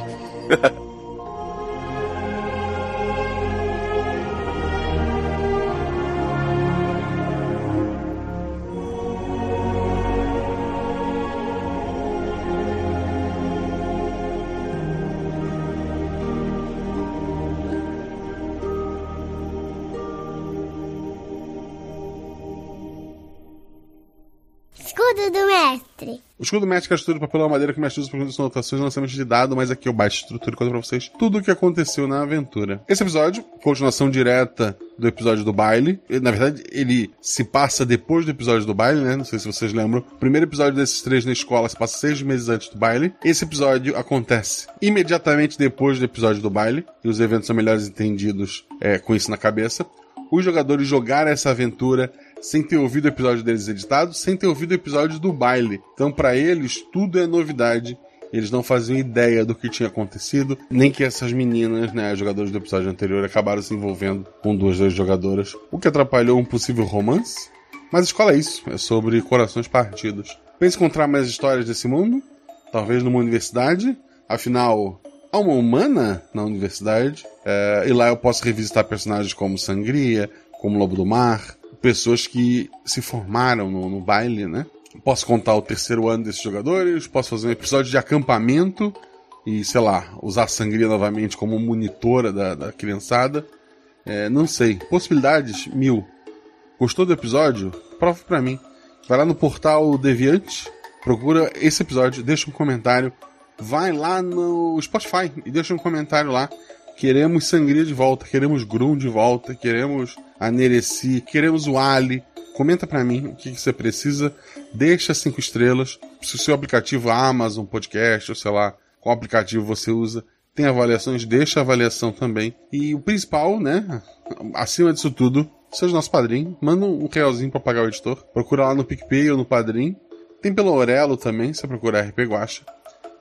Speaker 15: escudo do mestre
Speaker 16: é a estrutura de papel ou madeira que o mestre usa para condição anotações e lançamento de dado, mas aqui eu baixo estrutura e conto pra vocês tudo o que aconteceu na aventura. Esse episódio, continuação direta do episódio do baile. Na verdade, ele se passa depois do episódio do baile, né? Não sei se vocês lembram. O primeiro episódio desses três na escola se passa seis meses antes do baile. Esse episódio acontece imediatamente depois do episódio do baile. E os eventos são melhores entendidos é, com isso na cabeça. Os jogadores jogaram essa aventura sem ter ouvido o episódio deles editado, sem ter ouvido o episódio do baile. Então, para eles, tudo é novidade. Eles não faziam ideia do que tinha acontecido, nem que essas meninas, né, jogadores do episódio anterior, acabaram se envolvendo com duas das jogadoras, o que atrapalhou um possível romance. Mas a escola é isso, é sobre corações partidos. Pense encontrar mais histórias desse mundo, talvez numa universidade, afinal, há uma humana na universidade, é, e lá eu posso revisitar personagens como Sangria, como Lobo do Mar, pessoas que se formaram no, no baile, né? Posso contar o terceiro ano desses jogadores, posso fazer um episódio de acampamento e, sei lá, usar a sangria novamente como monitora da, da criançada. É, não sei. Possibilidades, mil. Gostou do episódio? Prova pra mim. Vai lá no portal Deviante, procura esse episódio, deixa um comentário. Vai lá no Spotify e deixa um comentário lá. Queremos sangria de volta, queremos Grum de volta, queremos a Nereci, queremos o Ali. Comenta para mim o que, que, você precisa, deixa cinco estrelas. Se o seu aplicativo Amazon Podcast, ou sei lá, qual aplicativo você usa, tem avaliações, deixa a avaliação também. E o principal, né, acima disso tudo, seja nosso padrinho, manda um realzinho para pagar o editor. Procura lá no PicPay ou no Padrim. Tem pelo Aurelo também, você procura RP Guacha.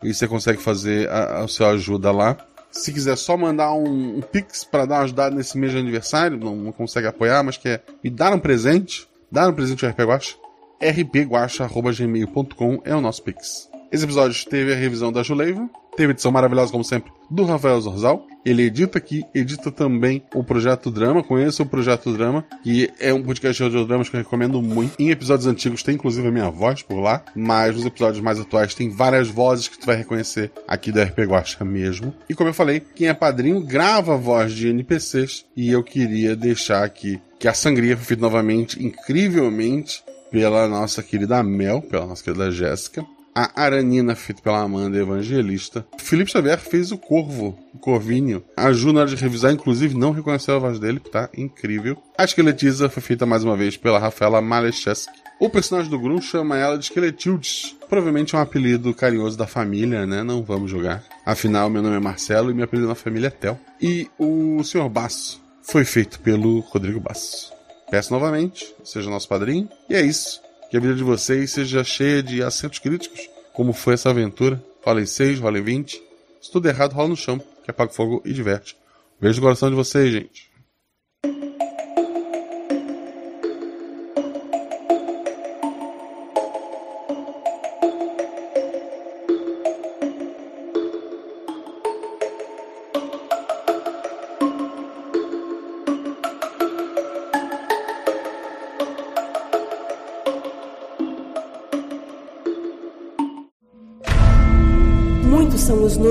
Speaker 16: E você consegue fazer a, a sua ajuda lá. Se quiser só mandar um, um pix para dar uma ajudada nesse mês de aniversário, não, não, consegue apoiar, mas quer me dar um presente, dar um presente ao RP Guacha, rpguacha.gmail.com é o nosso pix. Esse episódio teve a revisão da Juleiva, teve edição maravilhosa, como sempre, do Rafael Zorzal. Ele edita aqui, edita também o Projeto Drama. Conheça o Projeto Drama, que é um podcast de audiodramas que eu recomendo muito. Em episódios antigos tem inclusive a minha voz por lá, mas nos episódios mais atuais tem várias vozes que tu vai reconhecer aqui do RP Guacha mesmo. E como eu falei, quem é padrinho grava a voz de NPCs e eu queria deixar aqui que a sangria foi feita novamente, incrivelmente, pela nossa querida Mel, pela nossa querida Jéssica a Aranina, feita pela Amanda Evangelista. Felipe Xavier fez o Corvo, o Corvinho. A Ju, na hora de revisar, inclusive, não reconheceu a voz dele, tá incrível. A Esqueletiza foi feita mais uma vez pela Rafaela Malecheski. O personagem do Grum chama ela de Esqueletildes. Provavelmente é um apelido carinhoso da família, né? Não vamos jogar. Afinal, meu nome é Marcelo e meu apelido na família é Tel. E o Sr. Basso foi feito pelo Rodrigo Basso. Peço novamente, seja nosso padrinho. E é isso. Que a vida de vocês seja cheia de acentos críticos, como foi essa aventura. Rola em 6, rola em 20. Se tudo errado, rola no chão, que apaga o fogo e diverte. Beijo no coração de vocês, gente.